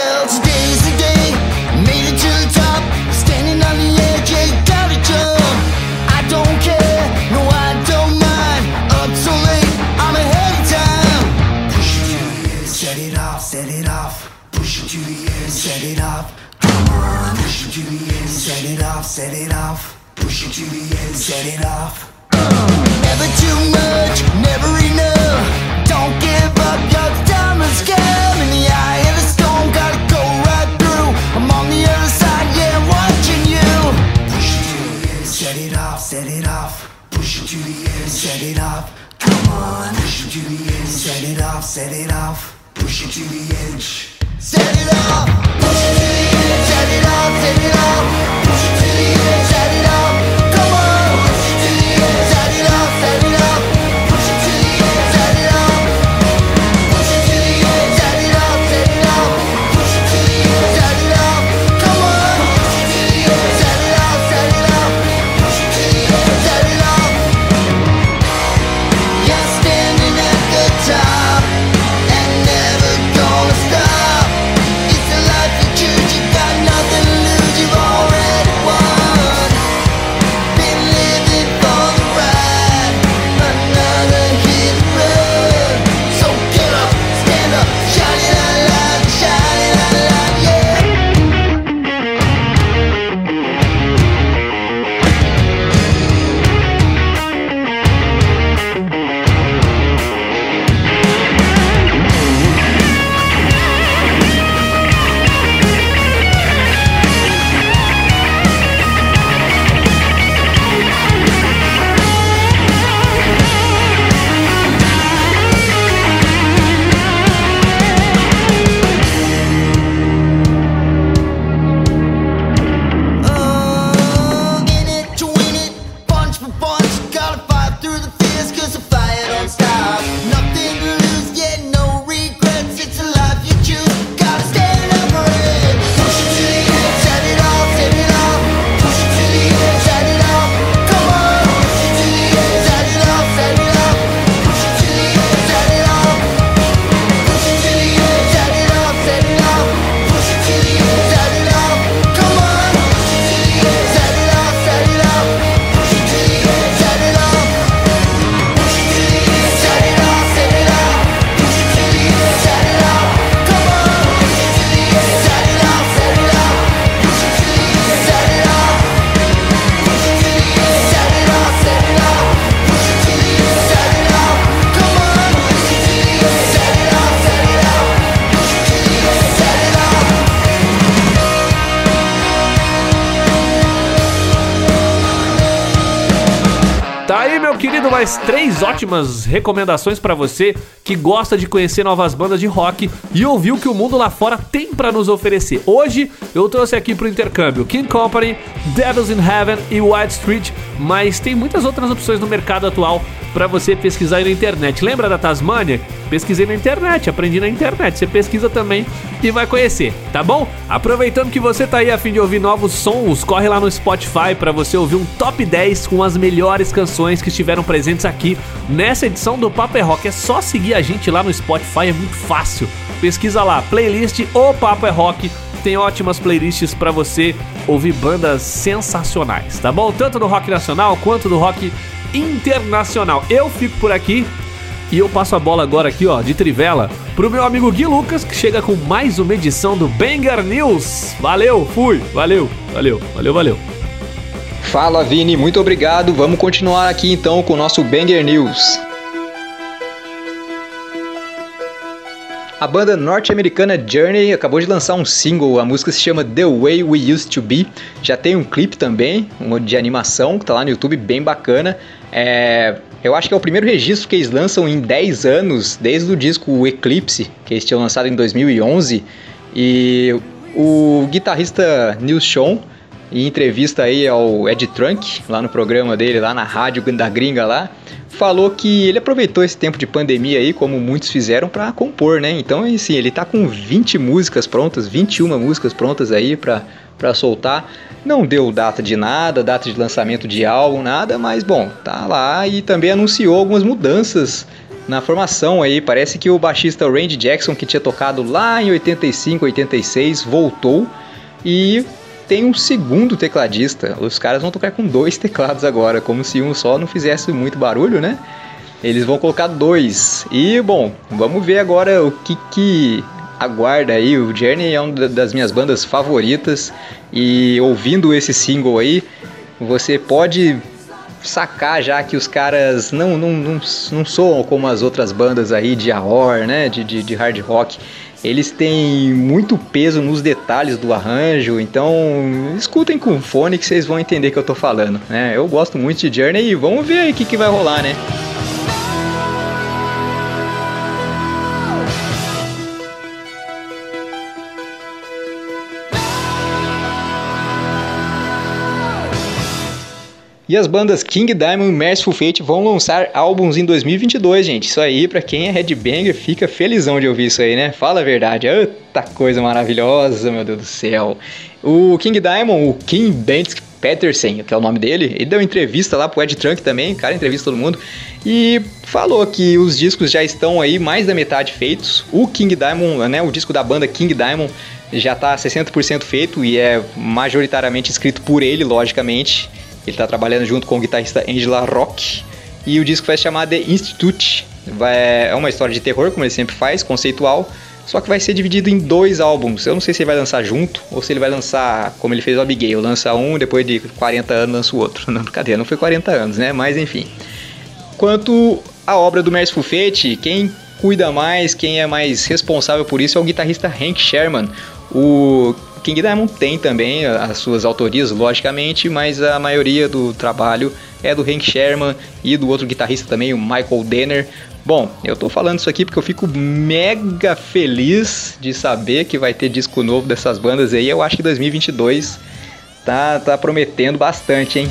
Off, set it off. Push it to the end, set it off. Never too much, never enough. Don't give up, your time has come in the eye of the storm. Gotta go right through. I'm on the other side, yeah, watching you. Push it to the end, set it off, set it off. Push it to the end, set it off. Come on, push it to the end, set it off, set it off. Push it to the edge. Set it off, push it it off. Mais três ótimas recomendações pra você que gosta de conhecer novas bandas de rock e ouvir o que o mundo lá fora tem pra nos oferecer. Hoje eu trouxe aqui pro intercâmbio King Company, Devils in Heaven e White Street, mas tem muitas outras opções no mercado atual pra você pesquisar aí na internet. Lembra da Tasmania? Pesquisei na internet, aprendi na internet. Você pesquisa também e vai conhecer, tá bom? Aproveitando que você tá aí a fim de ouvir novos sons, corre lá no Spotify pra você ouvir um top 10 com as melhores canções que estiveram presentes aqui nessa edição do Paper Rock. É só seguir a gente lá no Spotify, é muito fácil. Pesquisa lá, playlist O Paper Rock. Tem ótimas playlists pra você ouvir bandas sensacionais, tá bom? Tanto do rock nacional quanto do rock internacional. Eu fico por aqui e eu passo a bola agora aqui, ó, de trivela, pro meu amigo Gui Lucas, que chega com mais uma edição do Banger News. Valeu, fui, valeu, valeu, valeu, valeu. Fala Vini, muito obrigado. Vamos continuar aqui então com o nosso Banger News. A banda norte-americana Journey acabou de lançar um single, a música se chama The Way We Used to Be. Já tem um clipe também, um de animação, que tá lá no YouTube, bem bacana. É, eu acho que é o primeiro registro que eles lançam em 10 anos, desde o disco Eclipse, que eles tinham lançado em 2011. E o guitarrista Neil Sean em entrevista aí ao Ed Trunk, lá no programa dele, lá na rádio da gringa lá, falou que ele aproveitou esse tempo de pandemia aí, como muitos fizeram, para compor, né? Então, assim, ele tá com 20 músicas prontas, 21 músicas prontas aí para para soltar. Não deu data de nada, data de lançamento de álbum, nada, mas bom, tá lá e também anunciou algumas mudanças na formação aí. Parece que o baixista Randy Jackson, que tinha tocado lá em 85, 86, voltou e tem um segundo tecladista. Os caras vão tocar com dois teclados agora, como se um só não fizesse muito barulho, né? Eles vão colocar dois. E bom, vamos ver agora o que que aguarda aí. O Journey é uma das minhas bandas favoritas e ouvindo esse single aí, você pode sacar já que os caras não, não, não, não soam como as outras bandas aí de AOR, né, de, de, de hard rock. Eles têm muito peso nos detalhes do arranjo, então escutem com fone que vocês vão entender o que eu tô falando, né? Eu gosto muito de Journey e vamos ver aí o que, que vai rolar, né? E as bandas King Diamond e Merciful Fate vão lançar álbuns em 2022, gente. Isso aí, pra quem é headbanger, fica felizão de ouvir isso aí, né? Fala a verdade. Eita coisa maravilhosa, meu Deus do céu. O King Diamond, o King Dansk Peterson, que é o nome dele, ele deu entrevista lá pro Ed Trunk também, cara, entrevista todo mundo, e falou que os discos já estão aí mais da metade feitos. O King Diamond, né, o disco da banda King Diamond já tá 60% feito e é majoritariamente escrito por ele, logicamente. Ele está trabalhando junto com o guitarrista Angela Rock. E o disco vai se chamar The Institute. Vai, é uma história de terror, como ele sempre faz, conceitual. Só que vai ser dividido em dois álbuns. Eu não sei se ele vai lançar junto ou se ele vai lançar como ele fez o Abigail. Lança um, depois de 40 anos lança o outro. Não, brincadeira, não foi 40 anos, né? Mas enfim. Quanto à obra do Merciful Fate, quem cuida mais, quem é mais responsável por isso é o guitarrista Hank Sherman. O King Diamond tem também as suas autorias, logicamente, mas a maioria do trabalho é do Hank Sherman e do outro guitarrista também, o Michael Denner. Bom, eu tô falando isso aqui porque eu fico mega feliz de saber que vai ter disco novo dessas bandas aí. Eu acho que 2022 tá, tá prometendo bastante, hein?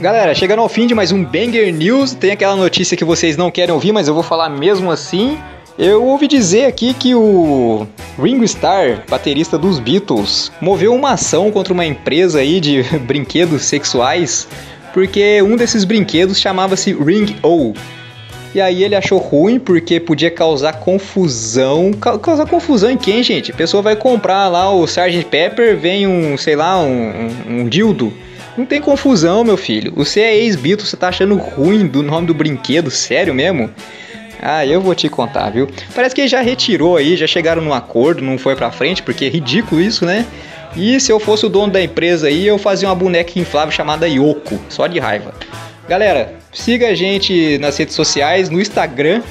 Galera, chegando ao fim de mais um Banger News, tem aquela notícia que vocês não querem ouvir, mas eu vou falar mesmo assim. Eu ouvi dizer aqui que o Ringo Starr, baterista dos Beatles, moveu uma ação contra uma empresa aí de brinquedos sexuais, porque um desses brinquedos chamava-se Ring O. E aí ele achou ruim porque podia causar confusão. Ca causar confusão em quem, gente? A pessoa vai comprar lá o Sgt. Pepper, vem um, sei lá, um, um, um dildo não tem confusão, meu filho. Você é ex-Beatle, você tá achando ruim do nome do brinquedo, sério mesmo? Ah, eu vou te contar, viu? Parece que já retirou aí, já chegaram num acordo, não foi pra frente, porque é ridículo isso, né? E se eu fosse o dono da empresa aí, eu fazia uma boneca inflável chamada Yoko, só de raiva. Galera, siga a gente nas redes sociais, no Instagram,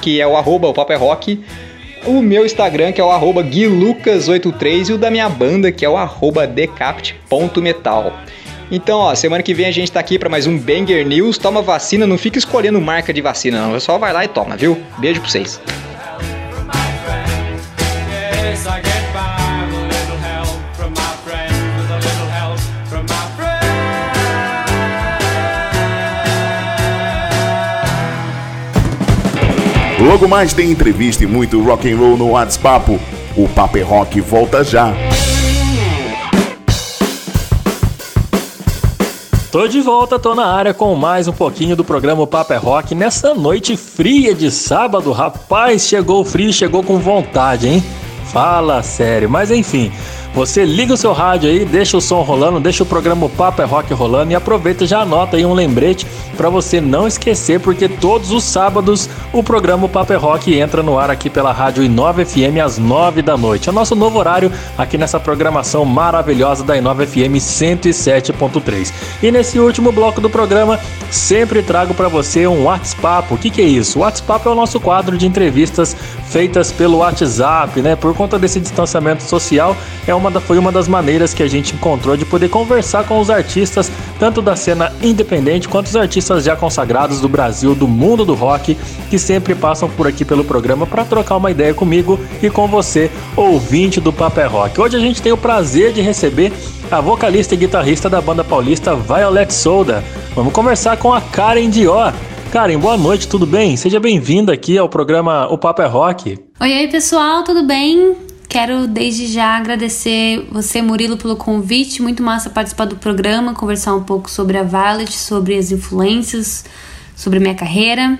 que é o arroba o Papo é Rock, o meu Instagram, que é o arroba guilucas83, e o da minha banda, que é o arroba. Então, ó, semana que vem a gente tá aqui para mais um Banger News. Toma vacina, não fica escolhendo marca de vacina, não. Só vai lá e toma, viu? Beijo pra vocês. Logo mais tem entrevista e muito rock and roll no WhatsApp. O Paper é Rock volta já. Tô de volta, tô na área com mais um pouquinho do programa Paper é Rock nessa noite fria de sábado. Rapaz, chegou frio, chegou com vontade, hein? Fala sério, mas enfim. Você liga o seu rádio aí, deixa o som rolando, deixa o programa O Papo é Rock rolando e aproveita e já anota aí um lembrete para você não esquecer, porque todos os sábados o programa O Papo é Rock entra no ar aqui pela Rádio Inova FM às 9 da noite. É o nosso novo horário aqui nessa programação maravilhosa da Inova FM 107.3. E nesse último bloco do programa, sempre trago para você um WhatsApp. O que, que é isso? O WhatsApp é o nosso quadro de entrevistas feitas pelo WhatsApp, né? Por conta desse distanciamento social, é uma foi uma das maneiras que a gente encontrou de poder conversar com os artistas, tanto da cena independente quanto os artistas já consagrados do Brasil, do mundo do rock, que sempre passam por aqui pelo programa para trocar uma ideia comigo e com você, ouvinte do Papel Rock. Hoje a gente tem o prazer de receber a vocalista e guitarrista da banda paulista Violet Soda. Vamos conversar com a Karen Dior. Karen, boa noite, tudo bem? Seja bem-vinda aqui ao programa O Papo é Rock. Oi, oi, pessoal, tudo bem? Quero desde já agradecer você, Murilo, pelo convite. Muito massa participar do programa, conversar um pouco sobre a Violet, sobre as influências, sobre minha carreira.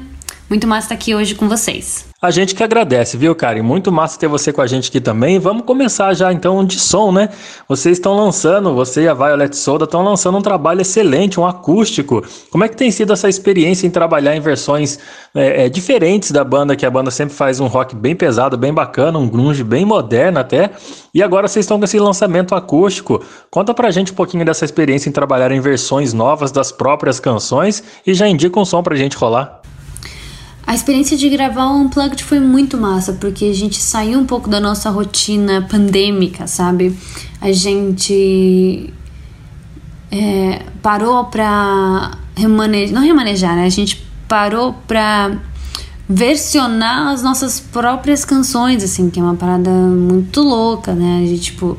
Muito massa estar aqui hoje com vocês. A gente que agradece, viu, Karen? Muito massa ter você com a gente aqui também. Vamos começar já então de som, né? Vocês estão lançando, você e a Violet Soda estão lançando um trabalho excelente, um acústico. Como é que tem sido essa experiência em trabalhar em versões é, é, diferentes da banda, que a banda sempre faz um rock bem pesado, bem bacana, um grunge bem moderno até. E agora vocês estão com esse lançamento acústico. Conta pra gente um pouquinho dessa experiência em trabalhar em versões novas das próprias canções e já indica um som pra gente rolar. A experiência de gravar o Unplugged foi muito massa, porque a gente saiu um pouco da nossa rotina pandêmica, sabe? A gente é, parou pra remanejar, não remanejar, né? A gente parou pra versionar as nossas próprias canções, assim, que é uma parada muito louca, né? A gente, tipo,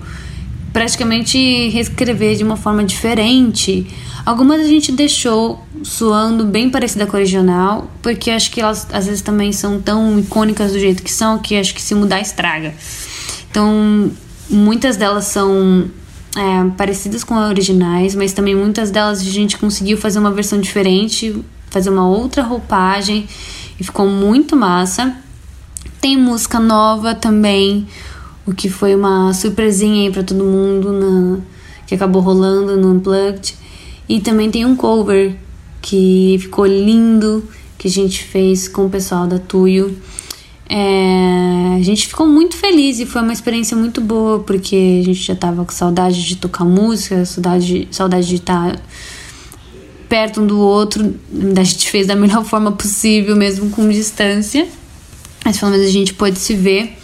praticamente reescrever de uma forma diferente. Algumas a gente deixou soando bem parecida com a original, porque acho que elas às vezes também são tão icônicas do jeito que são, que acho que se mudar estraga. Então, muitas delas são é, parecidas com as originais, mas também muitas delas a gente conseguiu fazer uma versão diferente, fazer uma outra roupagem e ficou muito massa. Tem música nova também, o que foi uma surpresinha aí para todo mundo na, que acabou rolando no Unplugged. E também tem um cover que ficou lindo, que a gente fez com o pessoal da Tuyo. É, a gente ficou muito feliz e foi uma experiência muito boa, porque a gente já tava com saudade de tocar música, saudade, saudade de estar perto um do outro. A gente fez da melhor forma possível, mesmo com distância. Mas pelo menos a gente pôde se ver.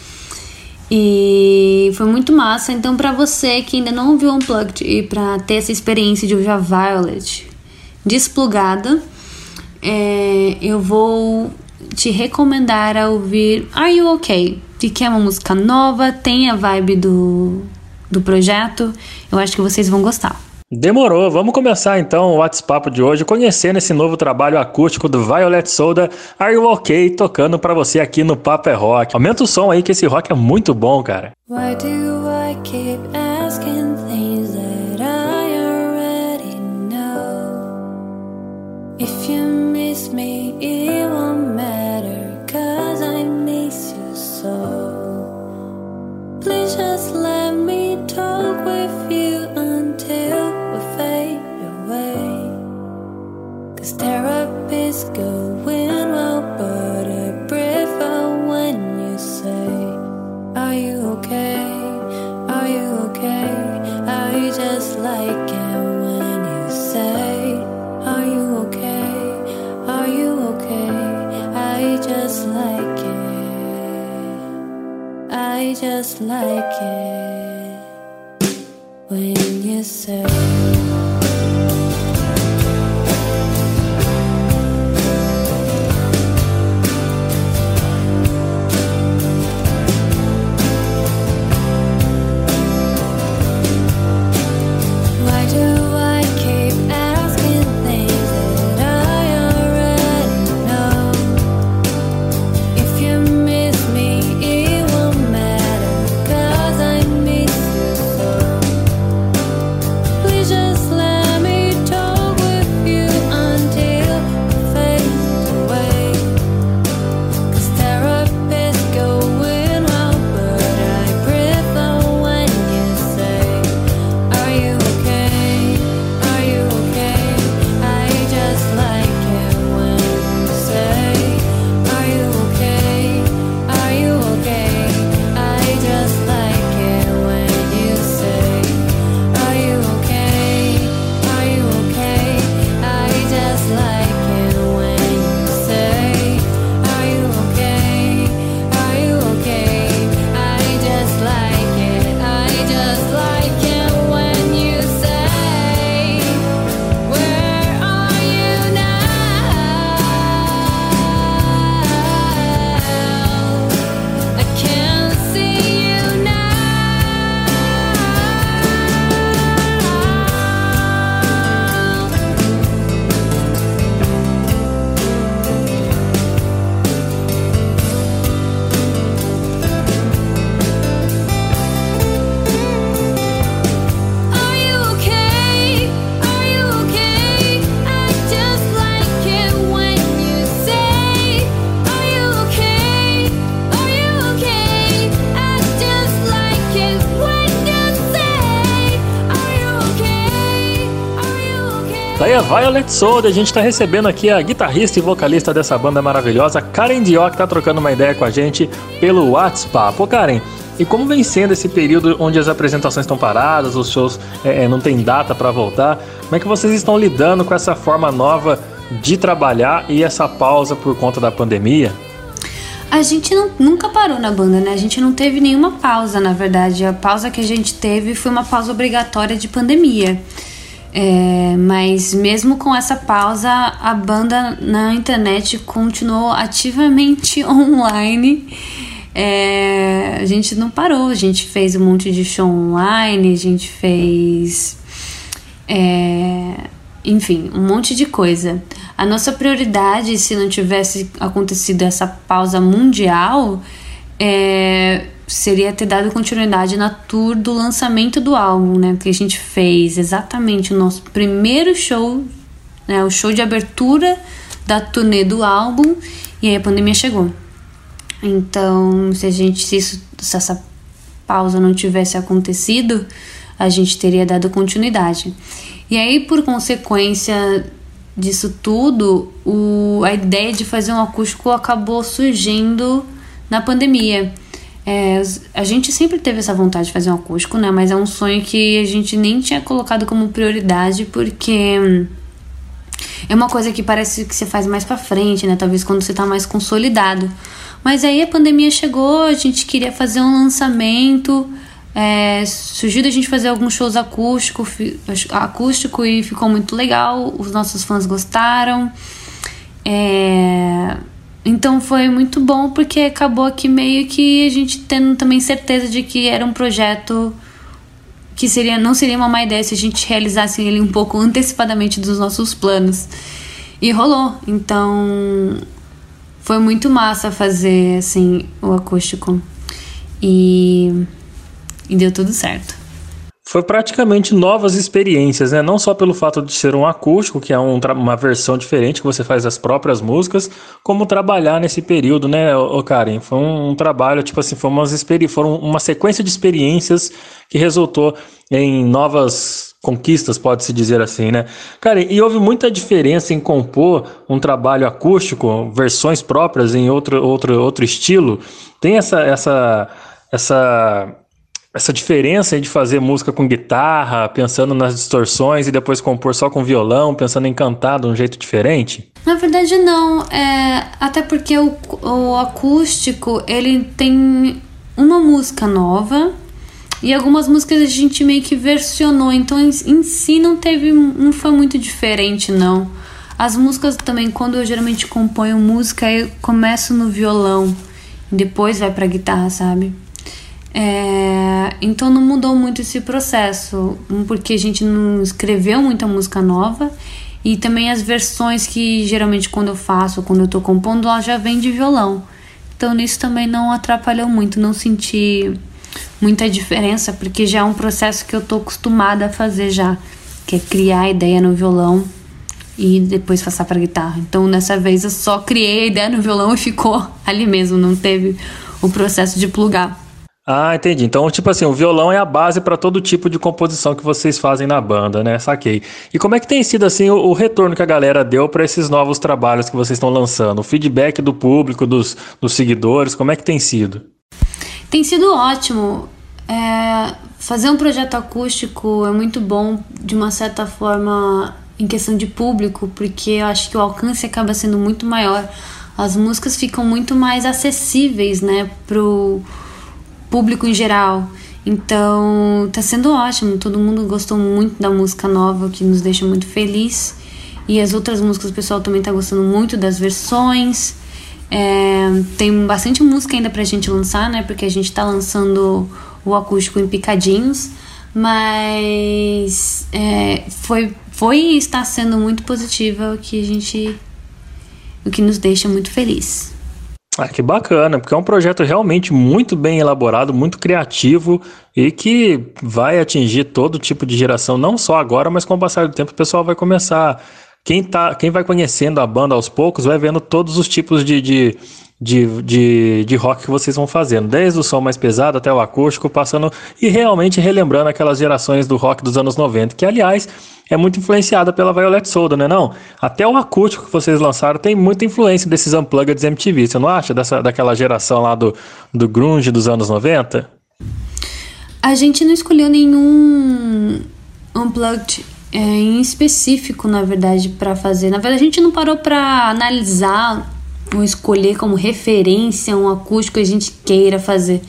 E foi muito massa. Então, para você que ainda não viu Unplugged e para ter essa experiência de ouvir a Violet desplugada, é, eu vou te recomendar a ouvir Are You Okay? Que é uma música nova, tem a vibe do, do projeto. Eu acho que vocês vão gostar. Demorou, vamos começar então o WhatsApp de hoje conhecendo esse novo trabalho acústico do Violet Soda, Are You OK, tocando para você aqui no Papo é Rock. Aumenta o som aí que esse rock é muito bom, cara. Why do I keep asking things that I already know? If you miss me, it won't matter, cause I miss you so. Please just let me talk with you just like it Violet Soul, a gente tá recebendo aqui a guitarrista e vocalista dessa banda maravilhosa, Karen Dió, que tá trocando uma ideia com a gente pelo WhatsApp. Pô, Karen, e como vem sendo esse período onde as apresentações estão paradas, os shows é, é não tem data para voltar? Como é que vocês estão lidando com essa forma nova de trabalhar e essa pausa por conta da pandemia? A gente não, nunca parou na banda, né? A gente não teve nenhuma pausa, na verdade. A pausa que a gente teve foi uma pausa obrigatória de pandemia. É, mas mesmo com essa pausa, a banda na internet continuou ativamente online. É, a gente não parou, a gente fez um monte de show online, a gente fez. É, enfim, um monte de coisa. A nossa prioridade, se não tivesse acontecido essa pausa mundial, é, seria ter dado continuidade na tour do lançamento do álbum, né? Que a gente fez exatamente o nosso primeiro show, né? O show de abertura da turnê do álbum e aí a pandemia chegou. Então, se a gente se, isso, se essa pausa não tivesse acontecido, a gente teria dado continuidade. E aí, por consequência disso tudo, o, a ideia de fazer um acústico acabou surgindo na pandemia. É, a gente sempre teve essa vontade de fazer um acústico, né? Mas é um sonho que a gente nem tinha colocado como prioridade porque é uma coisa que parece que você faz mais para frente, né? Talvez quando você tá mais consolidado. Mas aí a pandemia chegou, a gente queria fazer um lançamento, é, surgiu da gente fazer alguns shows acústico, acústico e ficou muito legal, os nossos fãs gostaram. É, então foi muito bom porque acabou aqui meio que a gente tendo também certeza de que era um projeto que seria não seria uma má ideia se a gente realizasse ele um pouco antecipadamente dos nossos planos. E rolou. Então foi muito massa fazer assim o acústico. E, e deu tudo certo foi praticamente novas experiências, né? Não só pelo fato de ser um acústico, que é um, uma versão diferente que você faz as próprias músicas, como trabalhar nesse período, né, ô Karen? Foi um, um trabalho, tipo assim, foi umas foram uma sequência de experiências que resultou em novas conquistas, pode-se dizer assim, né? Karen, e houve muita diferença em compor um trabalho acústico, versões próprias em outro, outro, outro estilo? Tem essa, essa, essa essa diferença de fazer música com guitarra, pensando nas distorções e depois compor só com violão, pensando em cantar de um jeito diferente? Na verdade não, é, até porque o, o acústico ele tem uma música nova e algumas músicas a gente meio que versionou, então em, em si não teve, não foi muito diferente não. As músicas também, quando eu geralmente componho música, eu começo no violão, depois vai pra guitarra, sabe? É, então não mudou muito esse processo, porque a gente não escreveu muita música nova e também as versões que geralmente quando eu faço, quando eu tô compondo, ela já vem de violão. Então nisso também não atrapalhou muito, não senti muita diferença, porque já é um processo que eu tô acostumada a fazer já, que é criar a ideia no violão e depois passar para guitarra. Então dessa vez eu só criei a ideia no violão e ficou ali mesmo, não teve o processo de plugar. Ah, entendi. Então, tipo assim, o violão é a base para todo tipo de composição que vocês fazem na banda, né? Saquei. E como é que tem sido assim o, o retorno que a galera deu para esses novos trabalhos que vocês estão lançando? O feedback do público, dos, dos seguidores, como é que tem sido? Tem sido ótimo. É, fazer um projeto acústico é muito bom de uma certa forma em questão de público, porque eu acho que o alcance acaba sendo muito maior. As músicas ficam muito mais acessíveis, né, pro público em geral. Então, tá sendo ótimo. Todo mundo gostou muito da música nova, que nos deixa muito feliz. E as outras músicas, o pessoal também tá gostando muito das versões. É, tem bastante música ainda pra gente lançar, né? Porque a gente tá lançando o acústico em picadinhos. Mas é, foi, foi e está sendo muito positiva o que a gente. o que nos deixa muito feliz. Ah, que bacana, porque é um projeto realmente muito bem elaborado, muito criativo e que vai atingir todo tipo de geração, não só agora, mas com o passar do tempo o pessoal vai começar. Quem, tá, quem vai conhecendo a banda aos poucos vai vendo todos os tipos de, de, de, de, de rock que vocês vão fazendo, desde o som mais pesado até o acústico, passando e realmente relembrando aquelas gerações do rock dos anos 90, que aliás é muito influenciada pela Violet Soda, né não? Até o acústico que vocês lançaram tem muita influência desses unplugged MTV, você não acha? Dessa, daquela geração lá do, do grunge dos anos 90? A gente não escolheu nenhum unplugged é, em específico, na verdade, para fazer. Na verdade, a gente não parou para analisar ou escolher como referência um acústico que a gente queira fazer.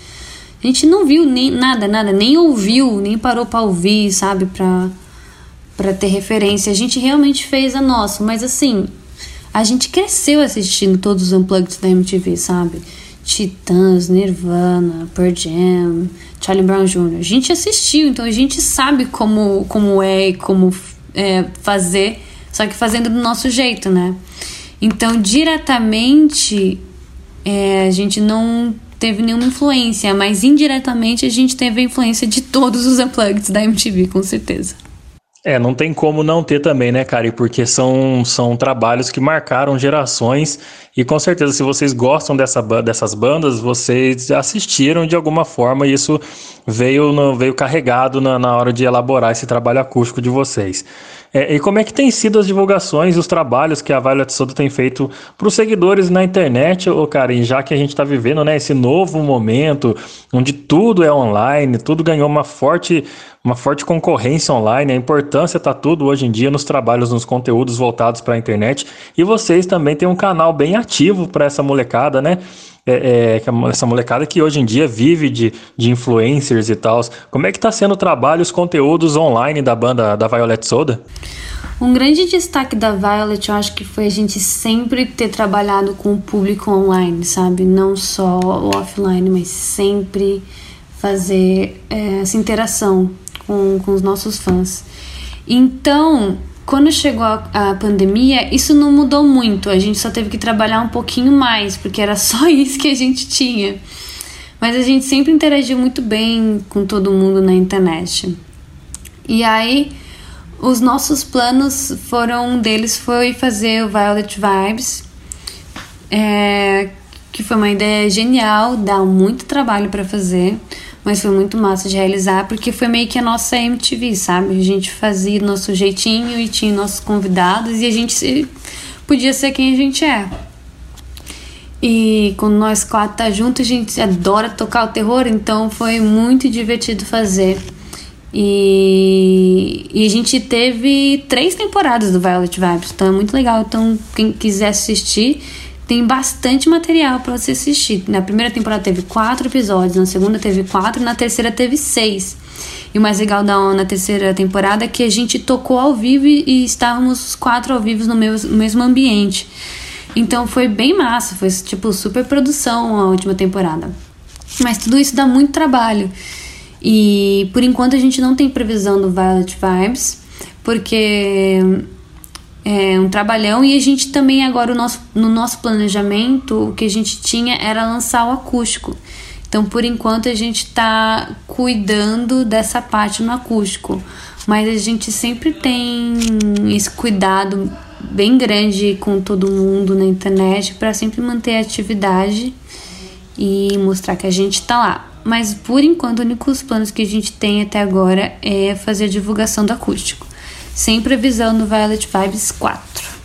A gente não viu nem nada, nada, nem ouviu, nem parou para ouvir, sabe, para para ter referência. A gente realmente fez a nossa, mas assim, a gente cresceu assistindo todos os unplugged da MTV, sabe? Titãs, Nirvana, Pearl Jam, Charlie Brown Jr. A gente assistiu, então a gente sabe como, como é e como é, fazer, só que fazendo do nosso jeito, né? Então, diretamente, é, a gente não teve nenhuma influência, mas indiretamente a gente teve a influência de todos os unplugged da MTV, com certeza. É, não tem como não ter também, né, Cari? Porque são, são trabalhos que marcaram gerações e com certeza se vocês gostam dessa, dessas bandas, vocês assistiram de alguma forma e isso veio, no, veio carregado na, na hora de elaborar esse trabalho acústico de vocês. É, e como é que tem sido as divulgações, os trabalhos que a Violet Soda tem feito para os seguidores na internet, ô Karen, já que a gente está vivendo né, esse novo momento onde tudo é online, tudo ganhou uma forte, uma forte concorrência online, a importância está tudo hoje em dia nos trabalhos, nos conteúdos voltados para a internet, e vocês também têm um canal bem ativo para essa molecada, né? É, é, essa molecada que hoje em dia vive de, de influencers e tal. Como é que está sendo o trabalho, os conteúdos online da banda da Violet Soda? Um grande destaque da Violet, eu acho que foi a gente sempre ter trabalhado com o público online, sabe? Não só o offline, mas sempre fazer é, essa interação com, com os nossos fãs. Então, quando chegou a, a, pandemia, isso não mudou muito. A gente só teve que trabalhar um pouquinho mais, porque era só isso que a gente tinha. Mas a gente sempre interagiu muito bem com todo mundo na internet. E aí, os nossos planos foram um deles foi fazer o Violet Vibes, é, que foi uma ideia genial, dá muito trabalho para fazer mas foi muito massa de realizar porque foi meio que a nossa MTV, sabe? A gente fazia nosso jeitinho e tinha nossos convidados e a gente podia ser quem a gente é. E quando nós quatro tá juntos, a gente adora tocar o terror, então foi muito divertido fazer. E, e a gente teve três temporadas do Violet Vibes, então é muito legal. Então, quem quiser assistir, tem bastante material para você assistir. Na primeira temporada teve quatro episódios, na segunda teve quatro, na terceira teve seis. E o mais legal da na terceira temporada é que a gente tocou ao vivo e estávamos os quatro ao vivo no mesmo ambiente. Então foi bem massa, foi tipo super produção a última temporada. Mas tudo isso dá muito trabalho. E por enquanto a gente não tem previsão do Violet Vibes, porque é um trabalhão e a gente também agora nosso, no nosso planejamento o que a gente tinha era lançar o acústico. Então por enquanto a gente está cuidando dessa parte no acústico, mas a gente sempre tem esse cuidado bem grande com todo mundo na internet para sempre manter a atividade e mostrar que a gente está lá. Mas por enquanto, os únicos planos que a gente tem até agora é fazer a divulgação do acústico sem previsão no Violet Vibes 4.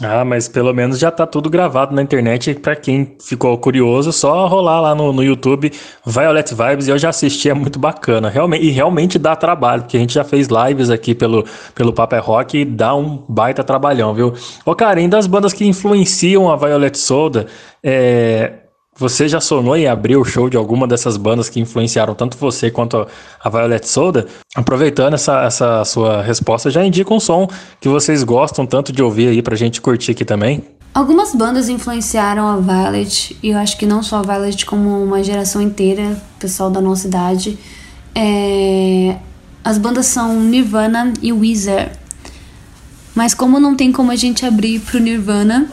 Ah, mas pelo menos já tá tudo gravado na internet. Para quem ficou curioso, só rolar lá no, no YouTube Violet Vibes. Eu já assisti, é muito bacana. Realmente, e realmente dá trabalho, porque a gente já fez lives aqui pelo, pelo Paper é Rock e dá um baita trabalhão, viu? Ô, Karen, das bandas que influenciam a Violet Soda, é, você já sonou em abrir o show de alguma dessas bandas que influenciaram tanto você quanto a Violet Soda? Aproveitando essa, essa sua resposta, já indica um som que vocês gostam tanto de ouvir aí pra gente curtir aqui também. Algumas bandas influenciaram a Violet, e eu acho que não só a Violet, como uma geração inteira, pessoal da nossa idade. É... As bandas são Nirvana e Weezer. Mas como não tem como a gente abrir pro Nirvana,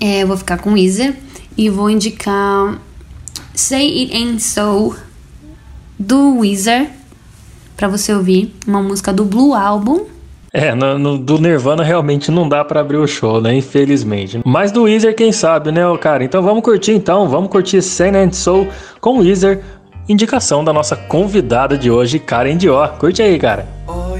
é, eu vou ficar com Weezer e vou indicar Say It Ain't So do Weezer para você ouvir, uma música do Blue Album. É, no, no, do Nirvana realmente não dá para abrir o show, né? Infelizmente. Mas do Weezer, quem sabe, né, cara? Então vamos curtir então, vamos curtir Sand and Soul com o Weezer, indicação da nossa convidada de hoje, Karen Dior. Curte aí, cara. Oh,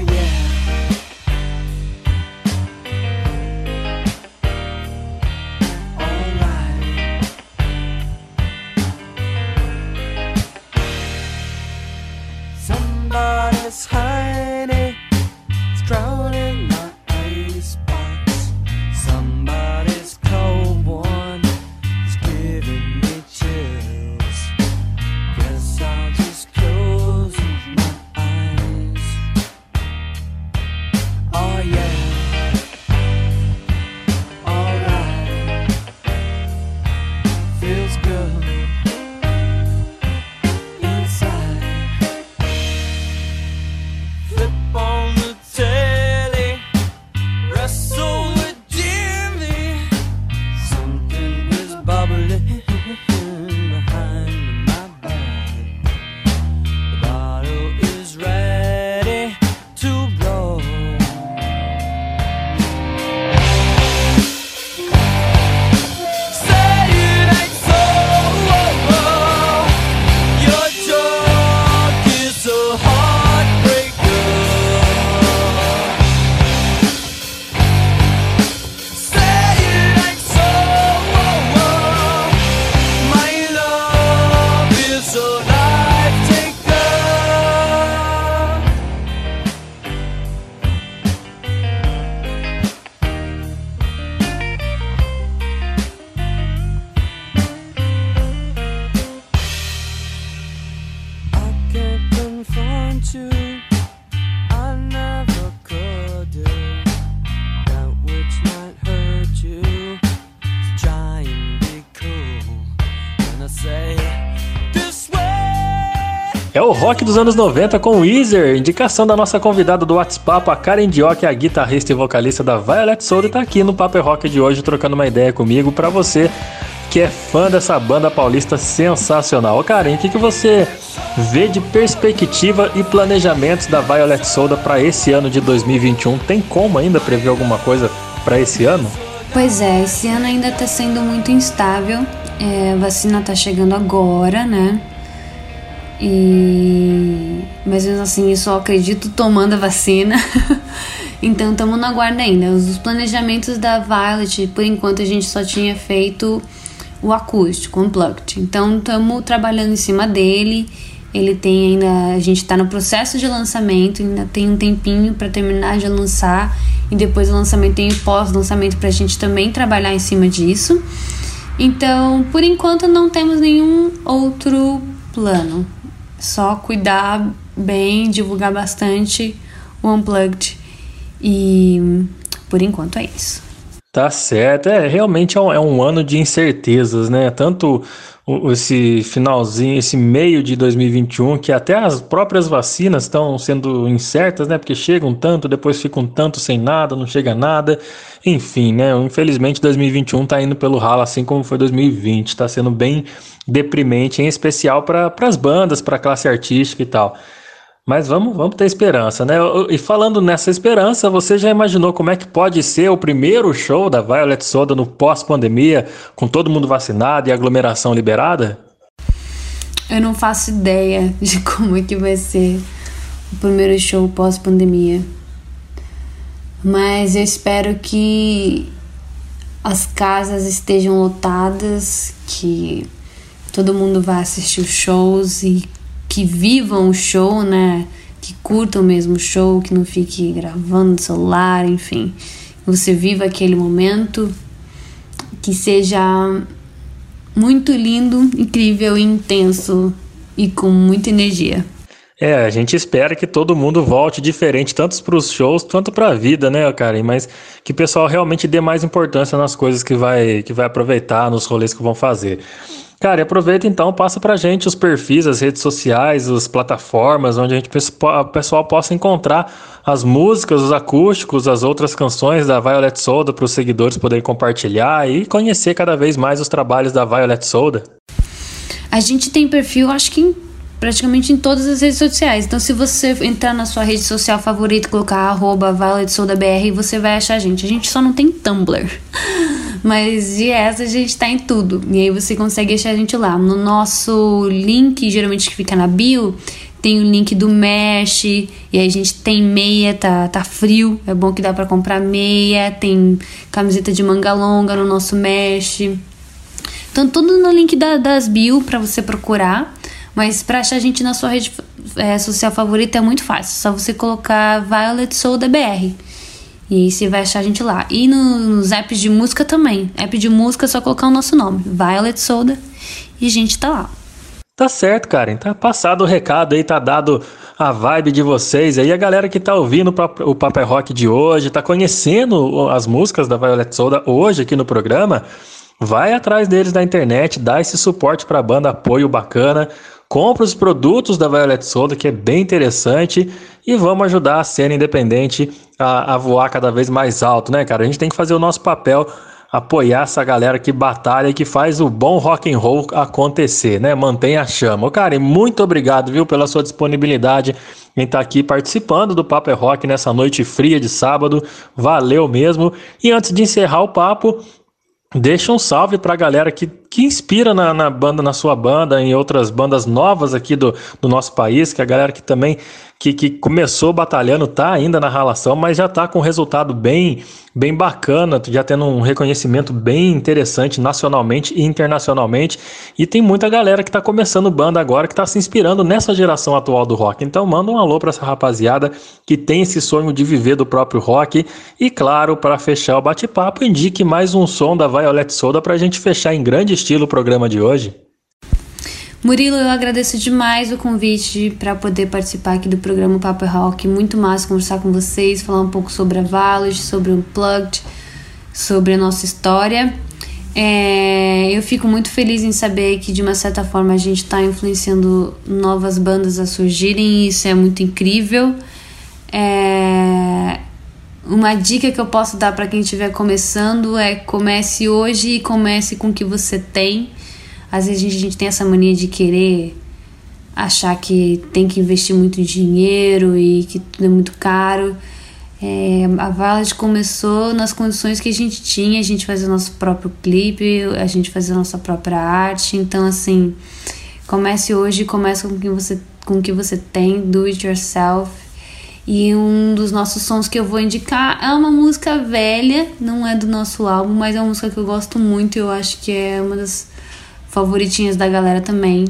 rock dos anos 90 com Weezer, indicação da nossa convidada do WhatsApp, a Karen é a guitarrista e vocalista da Violet e tá aqui no Paper Rock de hoje trocando uma ideia comigo para você que é fã dessa banda paulista sensacional. Ô Karen, o que, que você vê de perspectiva e planejamentos da Violet Soda para esse ano de 2021? Tem como ainda prever alguma coisa para esse ano? Pois é, esse ano ainda tá sendo muito instável. É, a vacina tá chegando agora, né? E mas mesmo assim, eu só acredito tomando a vacina. então estamos na guarda ainda. Os planejamentos da Violet, por enquanto a gente só tinha feito o acústico, unplugged. Então estamos trabalhando em cima dele. Ele tem ainda, a gente está no processo de lançamento, ainda tem um tempinho para terminar de lançar e depois do lançamento tem o pós-lançamento para a gente também trabalhar em cima disso. Então, por enquanto não temos nenhum outro plano. Só cuidar bem, divulgar bastante o Unplugged. E por enquanto é isso. Tá certo, é realmente é um, é um ano de incertezas, né? Tanto esse finalzinho, esse meio de 2021, que até as próprias vacinas estão sendo incertas, né? Porque chegam tanto, depois ficam tanto sem nada, não chega nada. Enfim, né? Infelizmente 2021 tá indo pelo ralo, assim como foi 2020. Tá sendo bem deprimente, em especial para as bandas, para a classe artística e tal. Mas vamos, vamos ter esperança, né? E falando nessa esperança, você já imaginou como é que pode ser o primeiro show da Violet Soda no pós-pandemia, com todo mundo vacinado e aglomeração liberada? Eu não faço ideia de como é que vai ser o primeiro show pós-pandemia. Mas eu espero que as casas estejam lotadas, que todo mundo vá assistir os shows e que vivam o show, né? Que curtam mesmo o show, que não fique gravando no celular, enfim. Você viva aquele momento, que seja muito lindo, incrível intenso e com muita energia. É, a gente espera que todo mundo volte diferente, tanto para os shows quanto para a vida, né, Karen? Mas que o pessoal realmente dê mais importância nas coisas que vai, que vai aproveitar, nos rolês que vão fazer. Cara, aproveita então, passa pra gente os perfis, as redes sociais, as plataformas, onde a gente o pessoal possa encontrar as músicas, os acústicos, as outras canções da Violet Soda para os seguidores poderem compartilhar e conhecer cada vez mais os trabalhos da Violet Soda. A gente tem perfil, acho que em praticamente em todas as redes sociais. Então, se você entrar na sua rede social favorita e colocar arroba VioletSoudaBR, você vai achar a gente. A gente só não tem Tumblr. Mas de essa a gente tá em tudo. E aí você consegue achar a gente lá. No nosso link, geralmente que fica na bio, tem o link do Mesh, e aí a gente tem meia, tá, tá frio, é bom que dá para comprar meia, tem camiseta de manga longa no nosso Mesh. Então tudo no link da, das bio para você procurar. Mas para achar a gente na sua rede é, social favorita é muito fácil. Só você colocar Violet Soul BR. E aí você vai achar a gente lá. E no, nos apps de música também. App de música é só colocar o nosso nome, Violet Soda, e a gente tá lá. Tá certo, Karen. Tá passado o recado aí, tá dado a vibe de vocês aí. A galera que tá ouvindo o Paper Rock de hoje, tá conhecendo as músicas da Violet Soda hoje aqui no programa. Vai atrás deles na internet, dá esse suporte pra banda, apoio bacana. Compra os produtos da Violet Soda, que é bem interessante. E vamos ajudar a cena independente a, a voar cada vez mais alto, né, cara? A gente tem que fazer o nosso papel apoiar essa galera que batalha e que faz o bom rock and roll acontecer, né? Mantém a chama. Ô, Karen, muito obrigado, viu, pela sua disponibilidade em estar tá aqui participando do Papo é Rock nessa noite fria de sábado. Valeu mesmo. E antes de encerrar o papo, deixa um salve pra galera que que inspira na, na, banda, na sua banda, em outras bandas novas aqui do, do nosso país, que a galera que também que, que começou batalhando tá ainda na relação, mas já tá com um resultado bem bem bacana, já tendo um reconhecimento bem interessante nacionalmente e internacionalmente. E tem muita galera que tá começando banda agora que tá se inspirando nessa geração atual do rock. Então manda um alô para essa rapaziada que tem esse sonho de viver do próprio rock. E claro, para fechar o bate-papo, indique mais um som da Violet Soda pra gente fechar em grande estilo o programa de hoje? Murilo, eu agradeço demais o convite para poder participar aqui do programa Papo é Rock. Muito massa conversar com vocês, falar um pouco sobre a Valos, sobre o Unplugged, sobre a nossa história. É, eu fico muito feliz em saber que de uma certa forma a gente está influenciando novas bandas a surgirem e isso é muito incrível. É, uma dica que eu posso dar para quem estiver começando é comece hoje e comece com o que você tem. Às vezes a gente, a gente tem essa mania de querer achar que tem que investir muito dinheiro e que tudo é muito caro. É, a Valid começou nas condições que a gente tinha, a gente fazia nosso próprio clipe, a gente fazia nossa própria arte. Então, assim, comece hoje, comece com o que você, com o que você tem, do it yourself e um dos nossos sons que eu vou indicar é uma música velha, não é do nosso álbum, mas é uma música que eu gosto muito e eu acho que é uma das favoritinhas da galera também.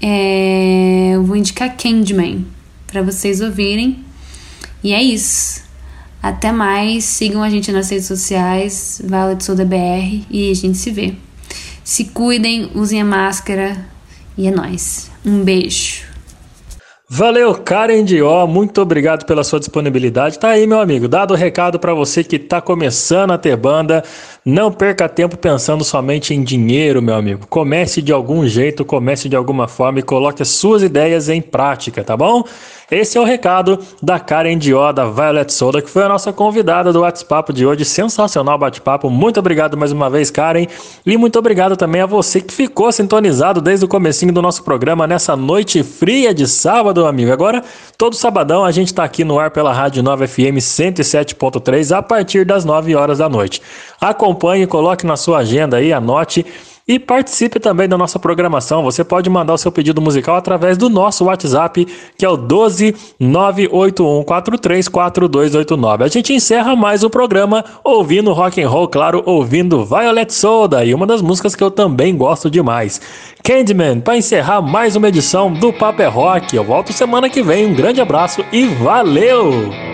É, eu vou indicar Candyman para vocês ouvirem. E é isso. Até mais. Sigam a gente nas redes sociais, Violet Soda BR, e a gente se vê. Se cuidem, usem a máscara e é nóis. Um beijo. Valeu, Karen Dió, muito obrigado pela sua disponibilidade. Tá aí, meu amigo, dado o recado para você que tá começando a ter banda, não perca tempo pensando somente em dinheiro, meu amigo. Comece de algum jeito, comece de alguma forma e coloque as suas ideias em prática, tá bom? Esse é o recado da Karen Dió, da Violet Soda, que foi a nossa convidada do WhatsApp de hoje. Sensacional bate-papo. Muito obrigado mais uma vez, Karen. E muito obrigado também a você que ficou sintonizado desde o comecinho do nosso programa nessa noite fria de sábado, amigo. Agora, todo sabadão, a gente está aqui no ar pela Rádio 9 FM 107.3 a partir das 9 horas da noite. Acompanhe, coloque na sua agenda aí, anote e participe também da nossa programação. Você pode mandar o seu pedido musical através do nosso WhatsApp, que é o 12981434289. A gente encerra mais o programa ouvindo rock and roll, claro, ouvindo Violet Soda e uma das músicas que eu também gosto demais. Candyman, para encerrar mais uma edição do Paper é Rock. Eu volto semana que vem. Um grande abraço e valeu!